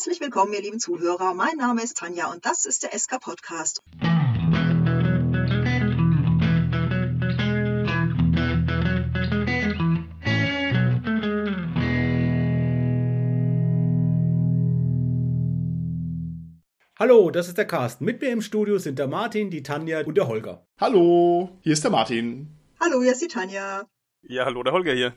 Herzlich willkommen, ihr lieben Zuhörer. Mein Name ist Tanja und das ist der SK Podcast. Hallo, das ist der Carsten. Mit mir im Studio sind der Martin, die Tanja und der Holger. Hallo, hier ist der Martin. Hallo, hier ist die Tanja. Ja, hallo, der Holger hier.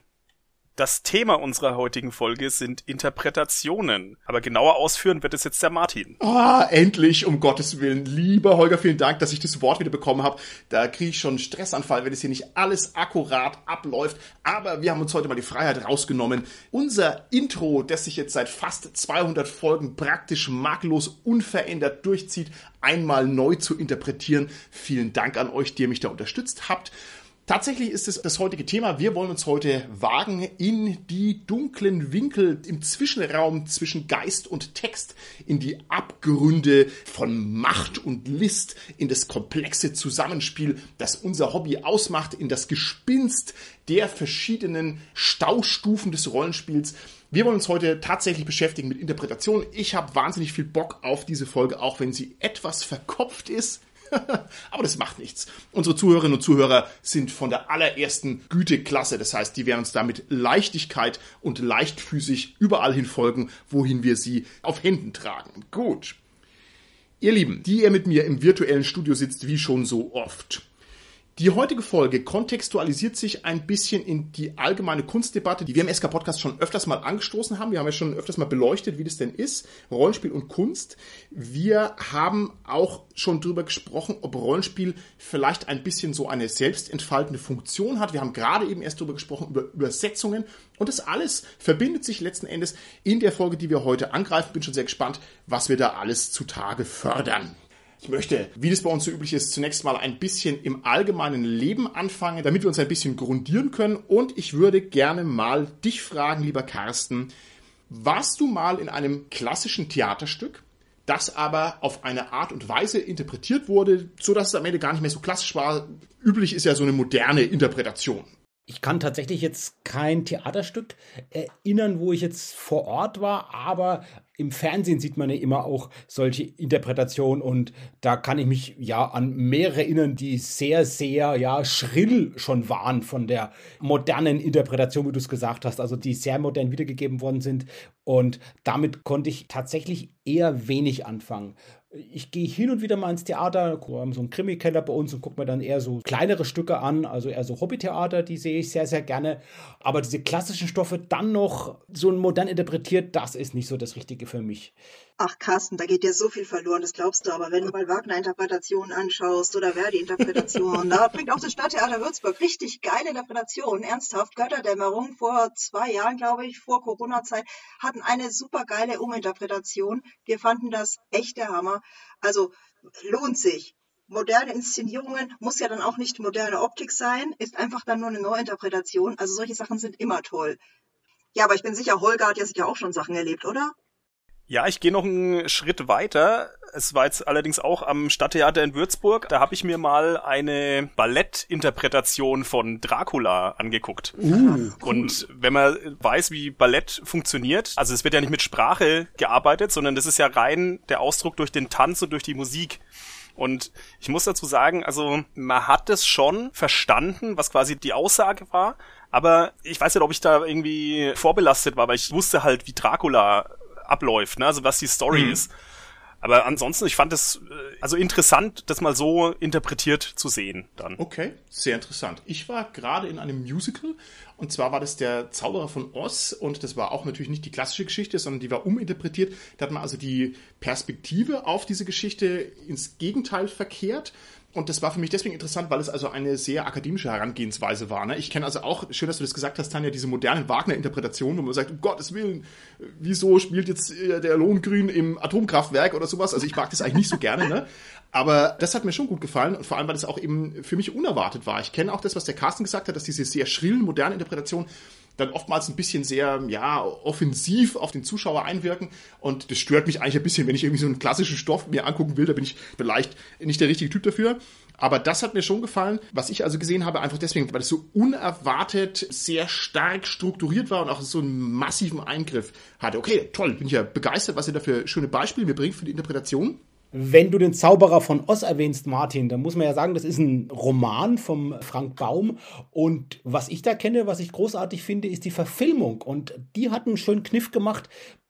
Das Thema unserer heutigen Folge sind Interpretationen. Aber genauer ausführen wird es jetzt der Martin. Ah, endlich, um Gottes Willen. Lieber Holger, vielen Dank, dass ich das Wort wieder bekommen habe. Da kriege ich schon einen Stressanfall, wenn es hier nicht alles akkurat abläuft. Aber wir haben uns heute mal die Freiheit rausgenommen. Unser Intro, das sich jetzt seit fast 200 Folgen praktisch makellos unverändert durchzieht, einmal neu zu interpretieren. Vielen Dank an euch, die ihr mich da unterstützt habt. Tatsächlich ist es das heutige Thema. Wir wollen uns heute wagen in die dunklen Winkel im Zwischenraum zwischen Geist und Text, in die Abgründe von Macht und List, in das komplexe Zusammenspiel, das unser Hobby ausmacht, in das Gespinst der verschiedenen Staustufen des Rollenspiels. Wir wollen uns heute tatsächlich beschäftigen mit Interpretation. Ich habe wahnsinnig viel Bock auf diese Folge, auch wenn sie etwas verkopft ist. Aber das macht nichts. Unsere Zuhörerinnen und Zuhörer sind von der allerersten Güteklasse. Das heißt, die werden uns da mit Leichtigkeit und leichtfüßig überall hin folgen, wohin wir sie auf Händen tragen. Gut. Ihr Lieben, die ihr mit mir im virtuellen Studio sitzt, wie schon so oft. Die heutige Folge kontextualisiert sich ein bisschen in die allgemeine Kunstdebatte, die wir im SK Podcast schon öfters mal angestoßen haben. Wir haben ja schon öfters mal beleuchtet, wie das denn ist, Rollenspiel und Kunst. Wir haben auch schon drüber gesprochen, ob Rollenspiel vielleicht ein bisschen so eine selbstentfaltende Funktion hat. Wir haben gerade eben erst drüber gesprochen, über Übersetzungen. Und das alles verbindet sich letzten Endes in der Folge, die wir heute angreifen. Bin schon sehr gespannt, was wir da alles zutage fördern. Ich möchte, wie das bei uns so üblich ist, zunächst mal ein bisschen im allgemeinen Leben anfangen, damit wir uns ein bisschen grundieren können. Und ich würde gerne mal dich fragen, lieber Carsten, warst du mal in einem klassischen Theaterstück, das aber auf eine Art und Weise interpretiert wurde, so dass es am Ende gar nicht mehr so klassisch war? Üblich ist ja so eine moderne Interpretation. Ich kann tatsächlich jetzt kein Theaterstück erinnern, wo ich jetzt vor Ort war, aber im Fernsehen sieht man ja immer auch solche Interpretationen und da kann ich mich ja an mehrere erinnern, die sehr, sehr ja schrill schon waren von der modernen Interpretation, wie du es gesagt hast, also die sehr modern wiedergegeben worden sind. Und damit konnte ich tatsächlich eher wenig anfangen ich gehe hin und wieder mal ins Theater, wir haben so einen Krimi-Keller bei uns und gucke mir dann eher so kleinere Stücke an, also eher so Hobbytheater, die sehe ich sehr, sehr gerne. Aber diese klassischen Stoffe dann noch so modern interpretiert, das ist nicht so das Richtige für mich. Ach Carsten, da geht dir so viel verloren, das glaubst du aber. Wenn du mal Wagner-Interpretationen anschaust oder Verdi-Interpretationen, da bringt auch das Stadttheater Würzburg richtig geile Interpretationen. Ernsthaft, Götterdämmerung vor zwei Jahren, glaube ich, vor Corona-Zeit, hatten eine super geile Uminterpretation. Wir fanden das echt der Hammer. Also lohnt sich. Moderne Inszenierungen muss ja dann auch nicht moderne Optik sein, ist einfach dann nur eine Neuinterpretation. Also solche Sachen sind immer toll. Ja, aber ich bin sicher, Holger hat ja sicher auch schon Sachen erlebt, oder? Ja, ich gehe noch einen Schritt weiter. Es war jetzt allerdings auch am Stadttheater in Würzburg. Da habe ich mir mal eine Ballettinterpretation von Dracula angeguckt. Uh, cool. Und wenn man weiß, wie Ballett funktioniert, also es wird ja nicht mit Sprache gearbeitet, sondern das ist ja rein der Ausdruck durch den Tanz und durch die Musik. Und ich muss dazu sagen, also man hat es schon verstanden, was quasi die Aussage war, aber ich weiß nicht, ob ich da irgendwie vorbelastet war, weil ich wusste halt, wie Dracula abläuft, ne? also was die Story mhm. ist. Aber ansonsten, ich fand es äh, also interessant, das mal so interpretiert zu sehen dann. Okay, sehr interessant. Ich war gerade in einem Musical und zwar war das der Zauberer von Oz und das war auch natürlich nicht die klassische Geschichte, sondern die war uminterpretiert. Da hat man also die Perspektive auf diese Geschichte ins Gegenteil verkehrt. Und das war für mich deswegen interessant, weil es also eine sehr akademische Herangehensweise war. Ne? Ich kenne also auch, schön, dass du das gesagt hast, Tanja, diese modernen Wagner-Interpretationen, wo man sagt, um Gottes Willen, wieso spielt jetzt äh, der Lohengrin im Atomkraftwerk oder sowas? Also ich mag das eigentlich nicht so gerne, ne? Aber das hat mir schon gut gefallen und vor allem, weil das auch eben für mich unerwartet war. Ich kenne auch das, was der Carsten gesagt hat, dass diese sehr schrillen, modernen Interpretationen dann oftmals ein bisschen sehr, ja, offensiv auf den Zuschauer einwirken. Und das stört mich eigentlich ein bisschen, wenn ich irgendwie so einen klassischen Stoff mir angucken will, da bin ich vielleicht nicht der richtige Typ dafür. Aber das hat mir schon gefallen, was ich also gesehen habe, einfach deswegen, weil es so unerwartet sehr stark strukturiert war und auch so einen massiven Eingriff hatte. Okay, toll, bin ich ja begeistert, was ihr da für schöne Beispiele mir bringt für die Interpretation. Wenn du den Zauberer von Oz erwähnst, Martin, dann muss man ja sagen, das ist ein Roman vom Frank Baum. Und was ich da kenne, was ich großartig finde, ist die Verfilmung. Und die hat einen schönen Kniff gemacht.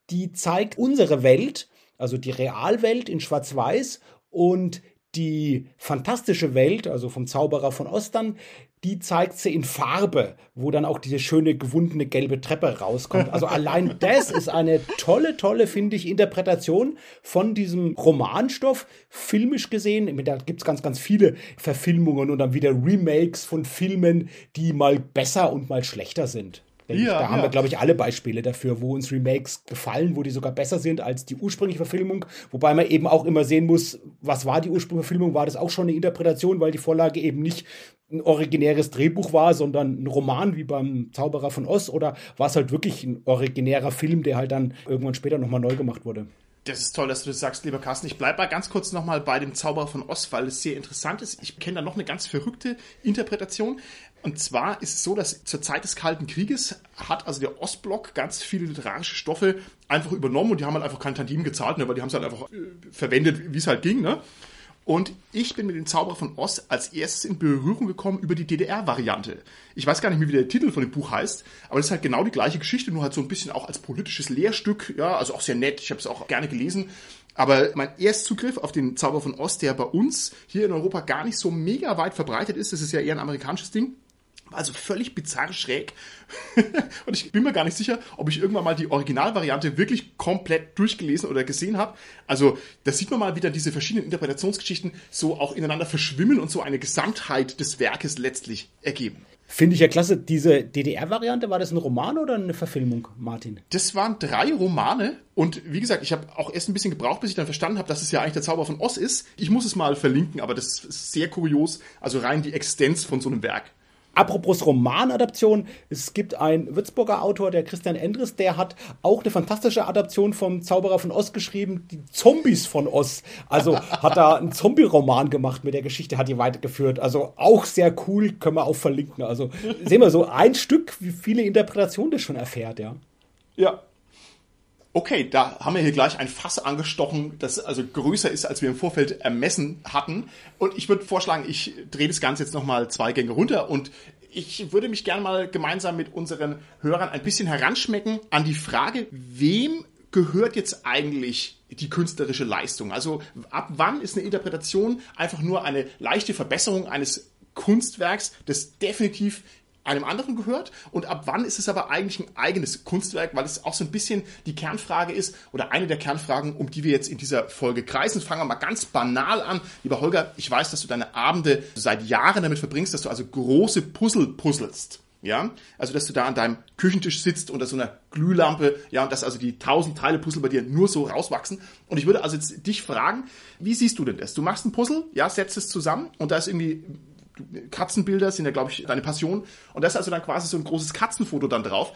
Die zeigt unsere Welt, also die Realwelt in Schwarz-Weiß und die fantastische Welt, also vom Zauberer von Ostern, die zeigt sie in Farbe, wo dann auch diese schöne gewundene gelbe Treppe rauskommt. Also allein das ist eine tolle, tolle, finde ich, Interpretation von diesem Romanstoff, filmisch gesehen. Da gibt es ganz, ganz viele Verfilmungen und dann wieder Remakes von Filmen, die mal besser und mal schlechter sind. Ja, da ja. haben wir, glaube ich, alle Beispiele dafür, wo uns Remakes gefallen, wo die sogar besser sind als die ursprüngliche Verfilmung. Wobei man eben auch immer sehen muss, was war die ursprüngliche Verfilmung? War das auch schon eine Interpretation, weil die Vorlage eben nicht ein originäres Drehbuch war, sondern ein Roman wie beim Zauberer von Oz? Oder war es halt wirklich ein originärer Film, der halt dann irgendwann später nochmal neu gemacht wurde? Das ist toll, dass du das sagst, lieber Carsten. Ich bleibe mal ganz kurz nochmal bei dem Zauberer von Oz, weil es sehr interessant ist. Ich kenne da noch eine ganz verrückte Interpretation. Und zwar ist es so, dass zur Zeit des Kalten Krieges hat also der Ostblock ganz viele literarische Stoffe einfach übernommen und die haben halt einfach kein Tantim gezahlt, ne, weil die haben es halt einfach äh, verwendet, wie es halt ging. Ne? Und ich bin mit dem Zauberer von Oz als erstes in Berührung gekommen über die DDR-Variante. Ich weiß gar nicht mehr, wie der Titel von dem Buch heißt, aber das ist halt genau die gleiche Geschichte, nur halt so ein bisschen auch als politisches Lehrstück, ja, also auch sehr nett. Ich habe es auch gerne gelesen. Aber mein Erstzugriff auf den Zauber von Oz, der bei uns hier in Europa gar nicht so mega weit verbreitet ist, das ist ja eher ein amerikanisches Ding, also völlig bizarr schräg. und ich bin mir gar nicht sicher, ob ich irgendwann mal die Originalvariante wirklich komplett durchgelesen oder gesehen habe. Also da sieht man mal wieder diese verschiedenen Interpretationsgeschichten so auch ineinander verschwimmen und so eine Gesamtheit des Werkes letztlich ergeben. Finde ich ja klasse. Diese DDR-Variante, war das ein Roman oder eine Verfilmung, Martin? Das waren drei Romane. Und wie gesagt, ich habe auch erst ein bisschen gebraucht, bis ich dann verstanden habe, dass es ja eigentlich der Zauber von Oz ist. Ich muss es mal verlinken, aber das ist sehr kurios. Also rein die Existenz von so einem Werk. Apropos Romanadaption, es gibt einen Würzburger Autor, der Christian Endres, der hat auch eine fantastische Adaption vom Zauberer von Oz geschrieben, die Zombies von Oz. Also hat da einen Zombie-Roman gemacht mit der Geschichte, hat die weitergeführt. Also auch sehr cool, können wir auch verlinken. Also sehen wir so ein Stück, wie viele Interpretationen das schon erfährt, ja. Ja, Okay, da haben wir hier gleich ein Fass angestochen, das also größer ist, als wir im Vorfeld ermessen hatten. Und ich würde vorschlagen, ich drehe das Ganze jetzt nochmal zwei Gänge runter und ich würde mich gerne mal gemeinsam mit unseren Hörern ein bisschen heranschmecken an die Frage, wem gehört jetzt eigentlich die künstlerische Leistung? Also ab wann ist eine Interpretation einfach nur eine leichte Verbesserung eines Kunstwerks, das definitiv einem anderen gehört und ab wann ist es aber eigentlich ein eigenes Kunstwerk, weil es auch so ein bisschen die Kernfrage ist oder eine der Kernfragen, um die wir jetzt in dieser Folge kreisen. Fangen wir mal ganz banal an. Lieber Holger, ich weiß, dass du deine Abende seit Jahren damit verbringst, dass du also große Puzzle puzzelst. Ja, also dass du da an deinem Küchentisch sitzt unter so einer Glühlampe, ja, und dass also die tausend Teile Puzzle bei dir nur so rauswachsen. Und ich würde also jetzt dich fragen, wie siehst du denn das? Du machst ein Puzzle, ja, setzt es zusammen und da ist irgendwie Katzenbilder sind ja, glaube ich, deine Passion. Und da ist also dann quasi so ein großes Katzenfoto dann drauf.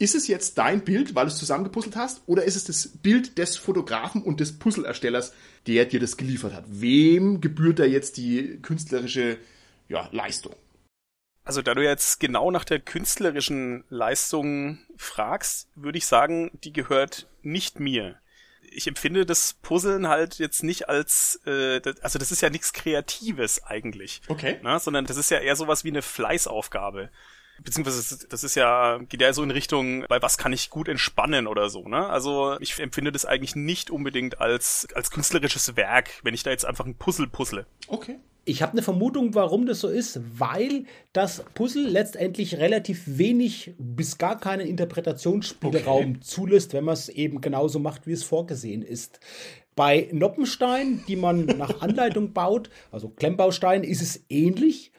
Ist es jetzt dein Bild, weil du es zusammengepuzzelt hast, oder ist es das Bild des Fotografen und des Puzzleerstellers, der dir das geliefert hat? Wem gebührt da jetzt die künstlerische ja, Leistung? Also da du jetzt genau nach der künstlerischen Leistung fragst, würde ich sagen, die gehört nicht mir ich empfinde das Puzzeln halt jetzt nicht als, äh, das, also das ist ja nichts Kreatives eigentlich. Okay. Ne? Sondern das ist ja eher sowas wie eine Fleißaufgabe. Beziehungsweise das ist ja, geht ja so in Richtung, bei was kann ich gut entspannen oder so, ne? Also ich empfinde das eigentlich nicht unbedingt als, als künstlerisches Werk, wenn ich da jetzt einfach ein Puzzle puzzle. Okay. Ich habe eine Vermutung, warum das so ist, weil das Puzzle letztendlich relativ wenig bis gar keinen Interpretationsspielraum okay. zulässt, wenn man es eben genauso macht, wie es vorgesehen ist. Bei Noppenstein, die man nach Anleitung baut, also Klemmbaustein, ist es ähnlich.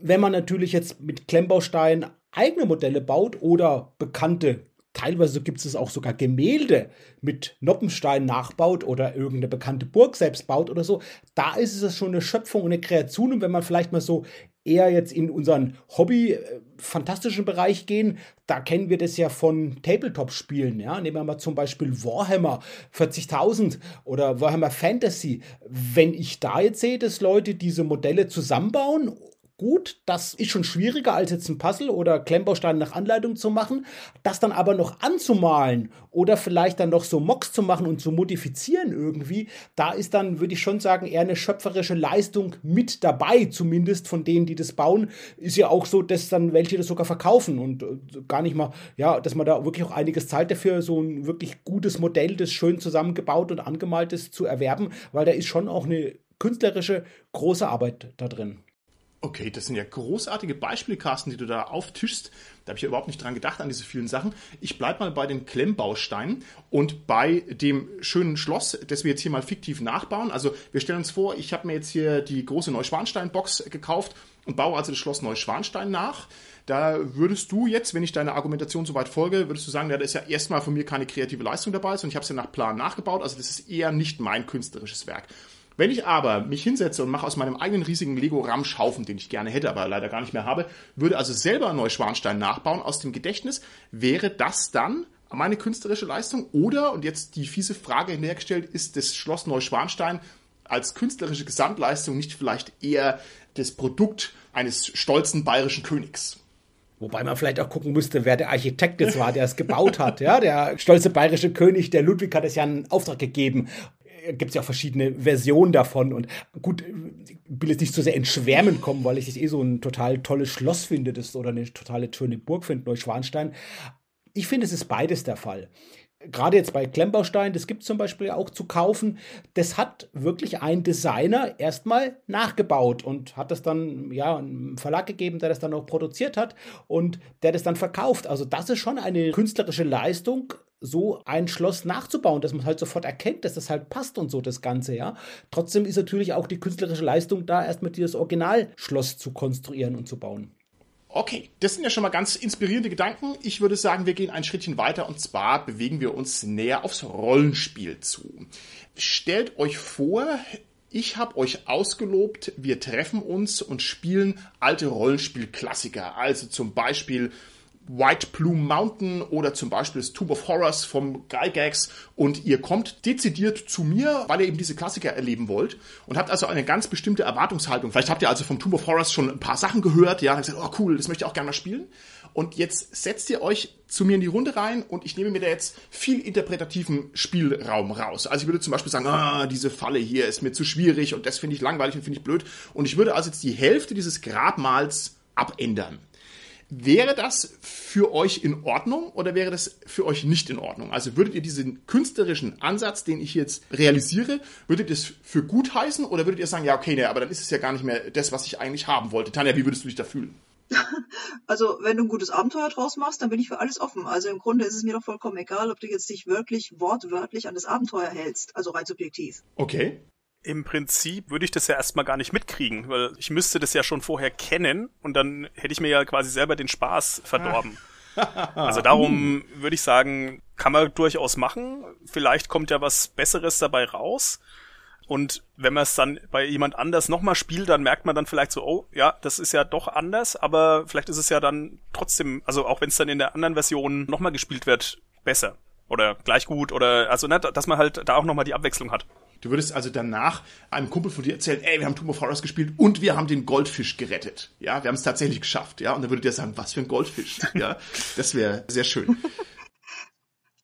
Wenn man natürlich jetzt mit Klemmbaustein eigene Modelle baut oder bekannte Teilweise gibt es auch sogar Gemälde mit Noppenstein nachbaut oder irgendeine bekannte Burg selbst baut oder so. Da ist es schon eine Schöpfung und eine Kreation. Und wenn man vielleicht mal so eher jetzt in unseren Hobby äh, Bereich gehen, da kennen wir das ja von Tabletop-Spielen. Ja? Nehmen wir mal zum Beispiel Warhammer 40.000 oder Warhammer Fantasy. Wenn ich da jetzt sehe, dass Leute diese Modelle zusammenbauen gut, das ist schon schwieriger als jetzt ein Puzzle oder Klemmbausteine nach Anleitung zu machen. Das dann aber noch anzumalen oder vielleicht dann noch so Mocks zu machen und zu modifizieren irgendwie, da ist dann, würde ich schon sagen, eher eine schöpferische Leistung mit dabei, zumindest von denen, die das bauen. Ist ja auch so, dass dann welche das sogar verkaufen und äh, gar nicht mal, ja, dass man da wirklich auch einiges Zeit dafür, so ein wirklich gutes Modell, das schön zusammengebaut und angemalt ist, zu erwerben, weil da ist schon auch eine künstlerische große Arbeit da drin. Okay, das sind ja großartige Beispiele, Carsten, die du da auftischst. Da habe ich ja überhaupt nicht dran gedacht, an diese vielen Sachen. Ich bleibe mal bei den Klemmbausteinen und bei dem schönen Schloss, das wir jetzt hier mal fiktiv nachbauen. Also wir stellen uns vor, ich habe mir jetzt hier die große Neuschwanstein-Box gekauft und baue also das Schloss Neuschwanstein nach. Da würdest du jetzt, wenn ich deiner Argumentation soweit folge, würdest du sagen, ja, da ist ja erstmal von mir keine kreative Leistung dabei, sondern ich habe es ja nach Plan nachgebaut. Also das ist eher nicht mein künstlerisches Werk. Wenn ich aber mich hinsetze und mache aus meinem eigenen riesigen Lego-Ramschhaufen, den ich gerne hätte, aber leider gar nicht mehr habe, würde also selber Neuschwanstein nachbauen aus dem Gedächtnis, wäre das dann meine künstlerische Leistung? Oder, und jetzt die fiese Frage hinhergestellt, ist das Schloss Neuschwanstein als künstlerische Gesamtleistung nicht vielleicht eher das Produkt eines stolzen bayerischen Königs? Wobei man vielleicht auch gucken müsste, wer der Architekt jetzt war, der es gebaut hat. Ja, der stolze bayerische König, der Ludwig hat es ja einen Auftrag gegeben gibt es ja auch verschiedene Versionen davon. Und gut, ich will jetzt nicht so sehr ins Schwärmen kommen, weil ich es eh so ein total tolles Schloss finde, das oder eine totale schöne Burg finde, Neuschwanstein. Ich finde, es ist beides der Fall. Gerade jetzt bei Klemmbaustein, das gibt es zum Beispiel auch zu kaufen. Das hat wirklich ein Designer erstmal nachgebaut und hat das dann ja einem Verlag gegeben, der das dann auch produziert hat und der das dann verkauft. Also das ist schon eine künstlerische Leistung, so ein Schloss nachzubauen, dass man halt sofort erkennt, dass das halt passt und so das Ganze, ja. Trotzdem ist natürlich auch die künstlerische Leistung da, erstmal dieses Originalschloss zu konstruieren und zu bauen. Okay, das sind ja schon mal ganz inspirierende Gedanken. Ich würde sagen, wir gehen ein Schrittchen weiter und zwar bewegen wir uns näher aufs Rollenspiel zu. Stellt euch vor, ich habe euch ausgelobt, wir treffen uns und spielen alte Rollenspielklassiker. Also zum Beispiel White Plume Mountain oder zum Beispiel das Tomb of Horrors vom Gygax und ihr kommt dezidiert zu mir, weil ihr eben diese Klassiker erleben wollt und habt also eine ganz bestimmte Erwartungshaltung. Vielleicht habt ihr also vom Tomb of Horrors schon ein paar Sachen gehört, ja, und gesagt, oh cool, das möchte ich auch gerne mal spielen. Und jetzt setzt ihr euch zu mir in die Runde rein und ich nehme mir da jetzt viel interpretativen Spielraum raus. Also ich würde zum Beispiel sagen, ah, diese Falle hier ist mir zu schwierig und das finde ich langweilig und finde ich blöd. Und ich würde also jetzt die Hälfte dieses Grabmals abändern. Wäre das für euch in Ordnung oder wäre das für euch nicht in Ordnung? Also würdet ihr diesen künstlerischen Ansatz, den ich jetzt realisiere, würdet ihr es für gut heißen oder würdet ihr sagen, ja, okay, ne, aber dann ist es ja gar nicht mehr das, was ich eigentlich haben wollte? Tanja, wie würdest du dich da fühlen? Also, wenn du ein gutes Abenteuer draus machst, dann bin ich für alles offen. Also im Grunde ist es mir doch vollkommen egal, ob du jetzt dich wirklich wortwörtlich an das Abenteuer hältst, also rein subjektiv. Okay im Prinzip würde ich das ja erstmal gar nicht mitkriegen, weil ich müsste das ja schon vorher kennen und dann hätte ich mir ja quasi selber den Spaß verdorben. also darum würde ich sagen, kann man durchaus machen. Vielleicht kommt ja was Besseres dabei raus. Und wenn man es dann bei jemand anders nochmal spielt, dann merkt man dann vielleicht so, oh, ja, das ist ja doch anders, aber vielleicht ist es ja dann trotzdem, also auch wenn es dann in der anderen Version nochmal gespielt wird, besser. Oder gleich gut oder, also, ne, dass man halt da auch nochmal die Abwechslung hat. Du würdest also danach einem Kumpel von dir erzählen, ey, wir haben Tomb of Horrors gespielt und wir haben den Goldfisch gerettet. Ja, wir haben es tatsächlich geschafft. Ja, und dann würde der sagen, was für ein Goldfisch. Ja, das wäre sehr schön.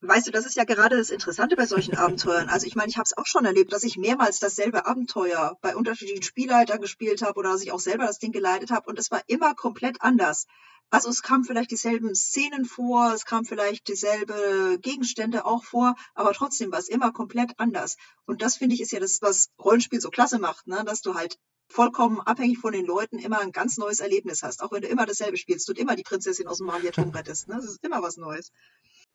Weißt du, das ist ja gerade das Interessante bei solchen Abenteuern. Also ich meine, ich habe es auch schon erlebt, dass ich mehrmals dasselbe Abenteuer bei unterschiedlichen Spielleitern gespielt habe oder dass ich auch selber das Ding geleitet habe und es war immer komplett anders. Also es kamen vielleicht dieselben Szenen vor, es kamen vielleicht dieselbe Gegenstände auch vor, aber trotzdem war es immer komplett anders. Und das finde ich ist ja das, was Rollenspiel so klasse macht, ne? dass du halt vollkommen abhängig von den Leuten immer ein ganz neues Erlebnis hast, auch wenn du immer dasselbe spielst und immer die Prinzessin aus dem Magierturm rettest. Ne? Das ist immer was Neues.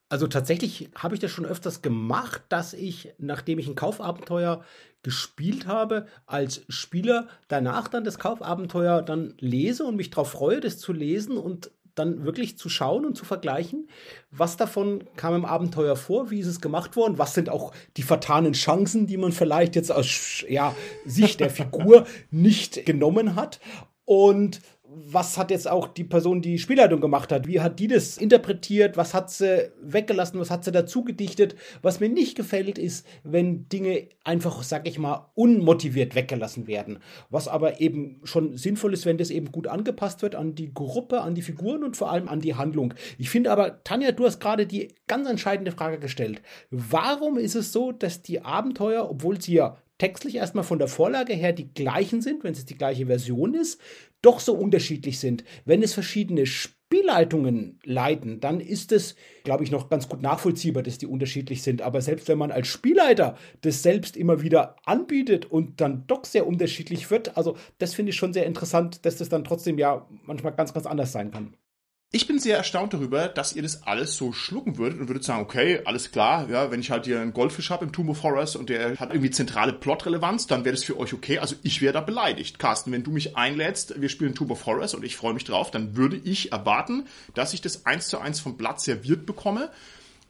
Also tatsächlich habe ich das schon öfters gemacht, dass ich, nachdem ich ein Kaufabenteuer gespielt habe, als Spieler danach dann das Kaufabenteuer dann lese und mich darauf freue, das zu lesen und dann wirklich zu schauen und zu vergleichen, was davon kam im Abenteuer vor, wie ist es gemacht worden, was sind auch die vertanen Chancen, die man vielleicht jetzt aus ja, Sicht der Figur nicht genommen hat? Und was hat jetzt auch die Person, die Spielleitung gemacht hat, wie hat die das interpretiert, was hat sie weggelassen, was hat sie dazu gedichtet. Was mir nicht gefällt, ist, wenn Dinge einfach, sag ich mal, unmotiviert weggelassen werden. Was aber eben schon sinnvoll ist, wenn das eben gut angepasst wird an die Gruppe, an die Figuren und vor allem an die Handlung. Ich finde aber, Tanja, du hast gerade die ganz entscheidende Frage gestellt. Warum ist es so, dass die Abenteuer, obwohl sie ja textlich erstmal von der Vorlage her die gleichen sind, wenn es die gleiche Version ist, doch so unterschiedlich sind. Wenn es verschiedene Spielleitungen leiten, dann ist es, glaube ich, noch ganz gut nachvollziehbar, dass die unterschiedlich sind. Aber selbst wenn man als Spielleiter das selbst immer wieder anbietet und dann doch sehr unterschiedlich wird, also das finde ich schon sehr interessant, dass das dann trotzdem ja manchmal ganz, ganz anders sein kann. Ich bin sehr erstaunt darüber, dass ihr das alles so schlucken würdet und würdet sagen, okay, alles klar, ja, wenn ich halt hier einen Goldfisch habe im Tomb of Horrors und der hat irgendwie zentrale Plotrelevanz, dann wäre das für euch okay. Also ich wäre da beleidigt. Carsten, wenn du mich einlädst, wir spielen Tomb of Horrors und ich freue mich drauf, dann würde ich erwarten, dass ich das eins zu eins vom Blatt serviert bekomme.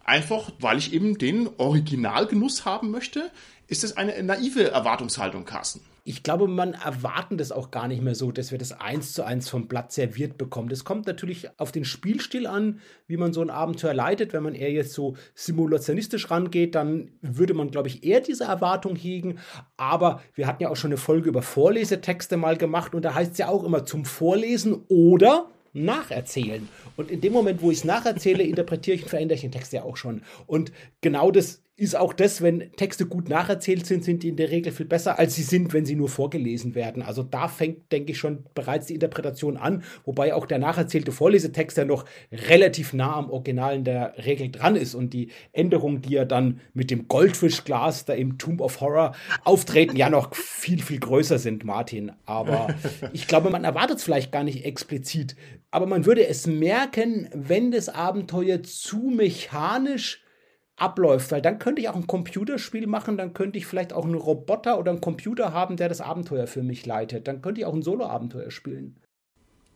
Einfach, weil ich eben den Originalgenuss haben möchte. Ist das eine naive Erwartungshaltung, Carsten? Ich glaube, man erwarten das auch gar nicht mehr so, dass wir das eins zu eins vom Blatt serviert bekommen. Das kommt natürlich auf den Spielstil an, wie man so ein Abenteuer leitet. Wenn man eher jetzt so simulationistisch rangeht, dann würde man, glaube ich, eher diese Erwartung hegen. Aber wir hatten ja auch schon eine Folge über Vorlesetexte mal gemacht und da heißt es ja auch immer zum Vorlesen oder nacherzählen. Und in dem Moment, wo ich es nacherzähle, interpretiere ich und verändere ich den Text ja auch schon. Und genau das ist auch das, wenn Texte gut nacherzählt sind, sind die in der Regel viel besser, als sie sind, wenn sie nur vorgelesen werden. Also da fängt, denke ich, schon bereits die Interpretation an, wobei auch der nacherzählte Vorlesetext ja noch relativ nah am Original in der Regel dran ist und die Änderungen, die ja dann mit dem Goldfischglas da im Tomb of Horror auftreten, ja noch viel, viel größer sind, Martin. Aber ich glaube, man erwartet es vielleicht gar nicht explizit, aber man würde es merken, wenn das Abenteuer zu mechanisch abläuft, weil dann könnte ich auch ein Computerspiel machen, dann könnte ich vielleicht auch einen Roboter oder einen Computer haben, der das Abenteuer für mich leitet. Dann könnte ich auch ein Solo-Abenteuer spielen.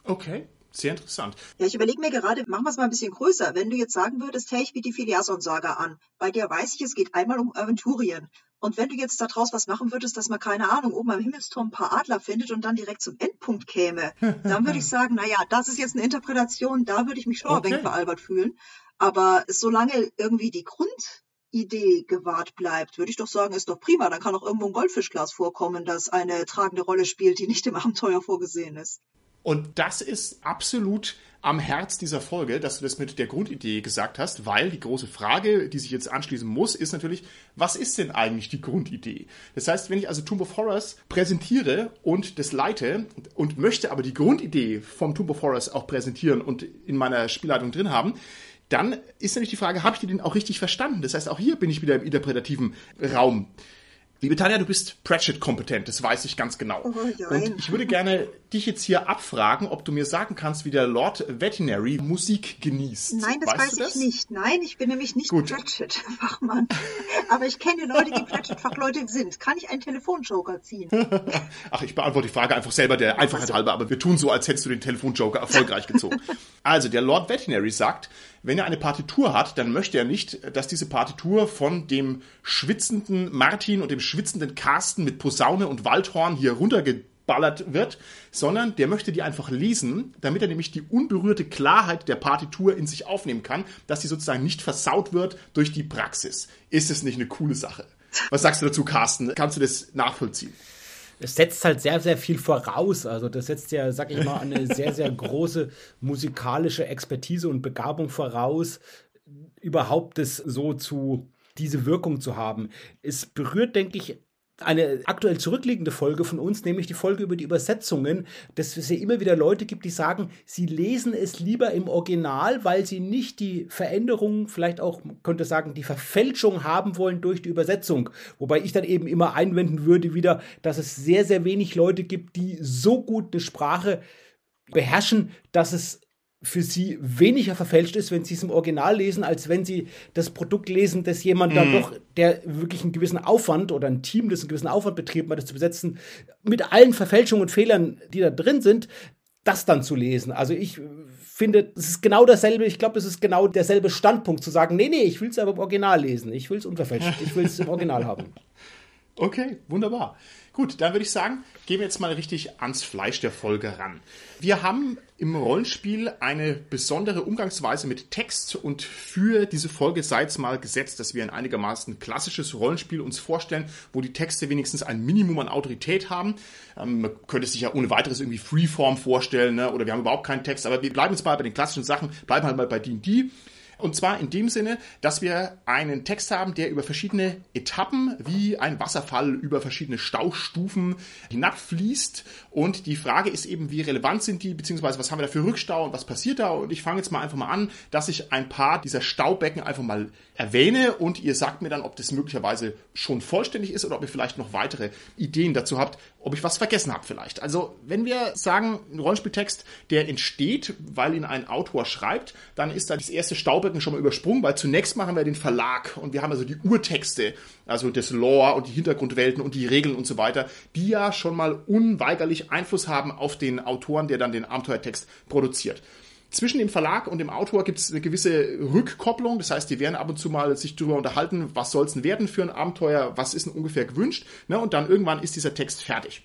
Okay. Sehr interessant. Ja, ich überlege mir gerade, machen wir es mal ein bisschen größer. Wenn du jetzt sagen würdest, hey, ich biete die Filiason-Saga an. Bei dir weiß ich, es geht einmal um Aventurien. Und wenn du jetzt daraus was machen würdest, dass man, keine Ahnung, oben am Himmelsturm ein paar Adler findet und dann direkt zum Endpunkt käme, dann würde ich sagen, naja, das ist jetzt eine Interpretation, da würde ich mich schon okay. ein wenig veralbert fühlen. Aber solange irgendwie die Grundidee gewahrt bleibt, würde ich doch sagen, ist doch prima. Dann kann auch irgendwo ein Goldfischglas vorkommen, das eine tragende Rolle spielt, die nicht im Abenteuer vorgesehen ist. Und das ist absolut am Herz dieser Folge, dass du das mit der Grundidee gesagt hast, weil die große Frage, die sich jetzt anschließen muss, ist natürlich, was ist denn eigentlich die Grundidee? Das heißt, wenn ich also Tomb of Horrors präsentiere und das leite und möchte aber die Grundidee vom Tomb of Horrors auch präsentieren und in meiner Spielleitung drin haben, dann ist nämlich die Frage, habe ich den auch richtig verstanden? Das heißt, auch hier bin ich wieder im interpretativen Raum. Liebe Tanja, du bist Pratchett-kompetent, das weiß ich ganz genau. Oh, und ich würde gerne dich jetzt hier abfragen, ob du mir sagen kannst, wie der Lord Veterinary Musik genießt. Nein, das weißt weiß das? ich nicht. Nein, ich bin nämlich nicht Pratchett-Fachmann. Aber ich kenne Leute, die Pratchett-Fachleute sind. Kann ich einen Telefonjoker ziehen? Ach, ich beantworte die Frage einfach selber der Einfachheit halber, aber wir tun so, als hättest du den Telefonjoker erfolgreich gezogen. also, der Lord Veterinary sagt, wenn er eine Partitur hat, dann möchte er nicht, dass diese Partitur von dem schwitzenden Martin und dem schwitzenden Carsten mit Posaune und Waldhorn hier runtergeballert wird, sondern der möchte die einfach lesen, damit er nämlich die unberührte Klarheit der Partitur in sich aufnehmen kann, dass sie sozusagen nicht versaut wird durch die Praxis. Ist es nicht eine coole Sache? Was sagst du dazu, Carsten? Kannst du das nachvollziehen? Es setzt halt sehr, sehr viel voraus. Also das setzt ja, sag ich mal, eine sehr, sehr große musikalische Expertise und Begabung voraus, überhaupt das so zu, diese Wirkung zu haben. Es berührt, denke ich, eine aktuell zurückliegende Folge von uns, nämlich die Folge über die Übersetzungen, dass es ja immer wieder Leute gibt, die sagen, sie lesen es lieber im Original, weil sie nicht die Veränderung, vielleicht auch, könnte sagen, die Verfälschung haben wollen durch die Übersetzung. Wobei ich dann eben immer einwenden würde wieder, dass es sehr, sehr wenig Leute gibt, die so gut eine Sprache beherrschen, dass es für sie weniger verfälscht ist, wenn sie es im Original lesen, als wenn sie das Produkt lesen, das jemand da mhm. doch, der wirklich einen gewissen Aufwand oder ein Team, das einen gewissen Aufwand betrieben hat, das zu besetzen, mit allen Verfälschungen und Fehlern, die da drin sind, das dann zu lesen. Also ich finde, es ist genau dasselbe, ich glaube, es ist genau derselbe Standpunkt zu sagen, nee, nee, ich will es aber im Original lesen, ich will es unverfälscht, ich will es im Original haben. Okay, wunderbar. Gut, dann würde ich sagen, gehen wir jetzt mal richtig ans Fleisch der Folge ran. Wir haben im Rollenspiel eine besondere Umgangsweise mit Text und für diese Folge sei es mal gesetzt, dass wir ein einigermaßen klassisches Rollenspiel uns vorstellen, wo die Texte wenigstens ein Minimum an Autorität haben. Ähm, man könnte sich ja ohne weiteres irgendwie Freeform vorstellen, ne? oder wir haben überhaupt keinen Text, aber wir bleiben jetzt mal bei den klassischen Sachen, bleiben halt mal bei D&D. Und zwar in dem Sinne, dass wir einen Text haben, der über verschiedene Etappen wie ein Wasserfall über verschiedene Staustufen hinabfließt. Und die Frage ist eben, wie relevant sind die, beziehungsweise was haben wir da für Rückstau und was passiert da? Und ich fange jetzt mal einfach mal an, dass ich ein paar dieser Staubecken einfach mal erwähne und ihr sagt mir dann, ob das möglicherweise schon vollständig ist oder ob ihr vielleicht noch weitere Ideen dazu habt, ob ich was vergessen habe vielleicht. Also wenn wir sagen, ein Rollenspieltext, der entsteht, weil ihn ein Autor schreibt, dann ist da das erste Staubecken schon mal übersprungen, weil zunächst machen wir den Verlag und wir haben also die Urtexte, also das Lore und die Hintergrundwelten und die Regeln und so weiter, die ja schon mal unweigerlich Einfluss haben auf den Autoren, der dann den Abenteuertext produziert zwischen dem Verlag und dem Autor gibt es eine gewisse Rückkopplung. Das heißt, die werden ab und zu mal sich darüber unterhalten, was soll es denn werden für ein Abenteuer, was ist denn ungefähr gewünscht. Ne? Und dann irgendwann ist dieser Text fertig.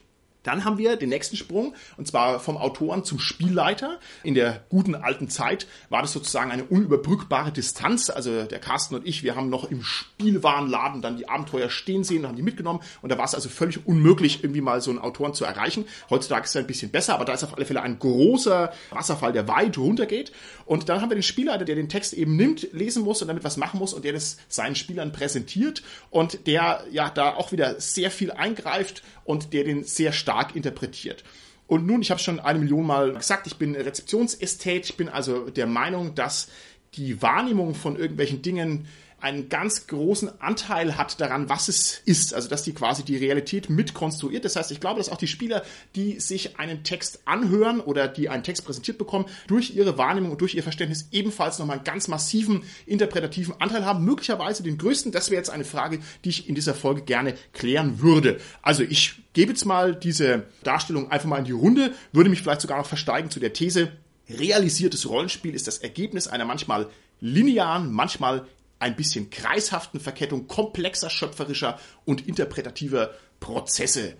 Dann haben wir den nächsten Sprung, und zwar vom Autoren zum Spielleiter. In der guten alten Zeit war das sozusagen eine unüberbrückbare Distanz. Also der Carsten und ich, wir haben noch im Spielwarenladen dann die Abenteuer stehen sehen haben die mitgenommen. Und da war es also völlig unmöglich, irgendwie mal so einen Autoren zu erreichen. Heutzutage ist es ein bisschen besser, aber da ist auf alle Fälle ein großer Wasserfall, der weit runtergeht. Und dann haben wir den Spielleiter, der den Text eben nimmt, lesen muss und damit was machen muss und der das seinen Spielern präsentiert und der ja da auch wieder sehr viel eingreift und der den sehr stark interpretiert. Und nun, ich habe schon eine Million Mal gesagt, ich bin Rezeptionsästhet, ich bin also der Meinung, dass die Wahrnehmung von irgendwelchen Dingen einen ganz großen Anteil hat daran, was es ist. Also, dass die quasi die Realität mitkonstruiert. Das heißt, ich glaube, dass auch die Spieler, die sich einen Text anhören oder die einen Text präsentiert bekommen, durch ihre Wahrnehmung und durch ihr Verständnis ebenfalls nochmal einen ganz massiven interpretativen Anteil haben. Möglicherweise den größten. Das wäre jetzt eine Frage, die ich in dieser Folge gerne klären würde. Also, ich gebe jetzt mal diese Darstellung einfach mal in die Runde, würde mich vielleicht sogar noch versteigen zu der These, realisiertes Rollenspiel ist das Ergebnis einer manchmal linearen, manchmal ein bisschen kreishaften Verkettung komplexer schöpferischer und interpretativer Prozesse.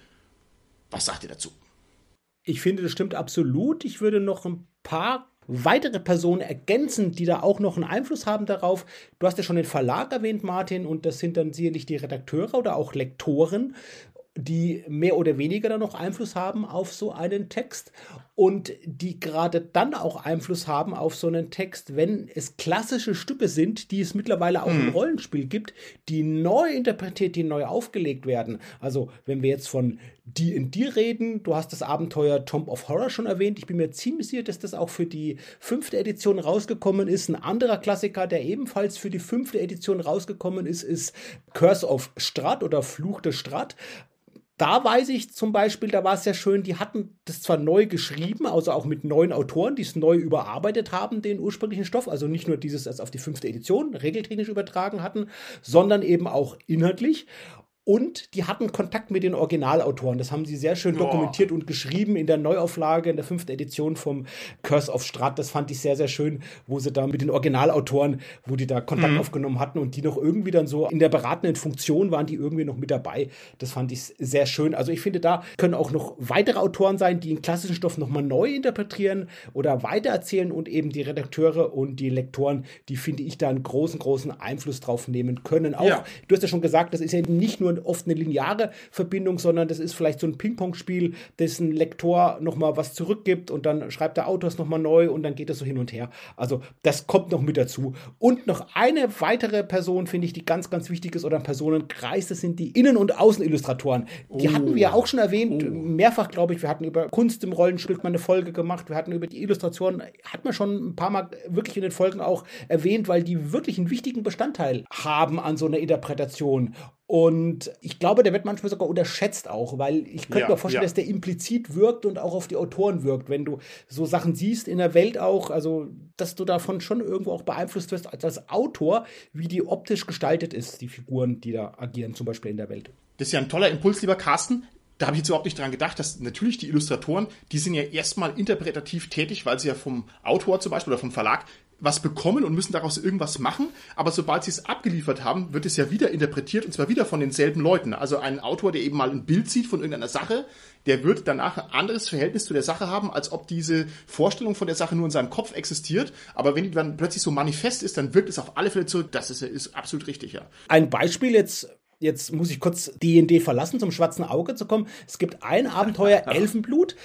Was sagt ihr dazu? Ich finde, das stimmt absolut. Ich würde noch ein paar weitere Personen ergänzen, die da auch noch einen Einfluss haben darauf. Du hast ja schon den Verlag erwähnt, Martin, und das sind dann sicherlich die Redakteure oder auch Lektoren die mehr oder weniger dann noch Einfluss haben auf so einen Text und die gerade dann auch Einfluss haben auf so einen Text, wenn es klassische Stücke sind, die es mittlerweile auch mhm. im Rollenspiel gibt, die neu interpretiert, die neu aufgelegt werden. Also wenn wir jetzt von D&D reden, du hast das Abenteuer Tomb of Horror schon erwähnt, ich bin mir ziemlich sicher, dass das auch für die fünfte Edition rausgekommen ist. Ein anderer Klassiker, der ebenfalls für die fünfte Edition rausgekommen ist, ist Curse of Strat oder Fluch des Strat da weiß ich zum Beispiel, da war es sehr schön, die hatten das zwar neu geschrieben, also auch mit neuen Autoren, die es neu überarbeitet haben, den ursprünglichen Stoff, also nicht nur dieses als auf die fünfte Edition regeltechnisch übertragen hatten, sondern eben auch inhaltlich. Und die hatten Kontakt mit den Originalautoren. Das haben sie sehr schön dokumentiert und geschrieben in der Neuauflage, in der fünften Edition vom Curse of Strat. Das fand ich sehr, sehr schön, wo sie da mit den Originalautoren, wo die da Kontakt mhm. aufgenommen hatten und die noch irgendwie dann so in der beratenden Funktion waren, die irgendwie noch mit dabei. Das fand ich sehr schön. Also ich finde, da können auch noch weitere Autoren sein, die den klassischen Stoff nochmal neu interpretieren oder weitererzählen und eben die Redakteure und die Lektoren, die finde ich da einen großen, großen Einfluss drauf nehmen können. Auch, ja. du hast ja schon gesagt, das ist ja nicht nur oft eine lineare Verbindung, sondern das ist vielleicht so ein Ping-Pong-Spiel, dessen Lektor nochmal was zurückgibt und dann schreibt der Autor es nochmal neu und dann geht es so hin und her. Also das kommt noch mit dazu. Und noch eine weitere Person, finde ich, die ganz, ganz wichtig ist oder ein Personenkreis, das sind die Innen- und Außenillustratoren. Die oh. hatten wir auch schon erwähnt, oh. mehrfach, glaube ich. Wir hatten über Kunst im Rollenspiel mal eine Folge gemacht. Wir hatten über die Illustrationen, hat man schon ein paar Mal wirklich in den Folgen auch erwähnt, weil die wirklich einen wichtigen Bestandteil haben an so einer Interpretation. Und ich glaube, der wird manchmal sogar unterschätzt auch, weil ich könnte ja, mir vorstellen, ja. dass der implizit wirkt und auch auf die Autoren wirkt, wenn du so Sachen siehst in der Welt auch, also dass du davon schon irgendwo auch beeinflusst wirst als, Autor, wie die optisch gestaltet ist, die Figuren, die da agieren, zum Beispiel in der Welt. Das ist ja ein toller Impuls, lieber Carsten da habe ich jetzt überhaupt nicht dran gedacht, dass natürlich die Illustratoren, die sind ja erstmal interpretativ tätig, weil sie ja vom Autor zum Beispiel oder vom Verlag was bekommen und müssen daraus irgendwas machen, aber sobald sie es abgeliefert haben, wird es ja wieder interpretiert und zwar wieder von denselben Leuten. Also ein Autor, der eben mal ein Bild sieht von irgendeiner Sache, der wird danach ein anderes Verhältnis zu der Sache haben, als ob diese Vorstellung von der Sache nur in seinem Kopf existiert. Aber wenn die dann plötzlich so manifest ist, dann wirkt es auf alle Fälle zurück. Das ist, ist absolut richtig, ja. Ein Beispiel jetzt jetzt muss ich kurz D&D verlassen, zum schwarzen Auge zu kommen. Es gibt ein Abenteuer, Elfenblut.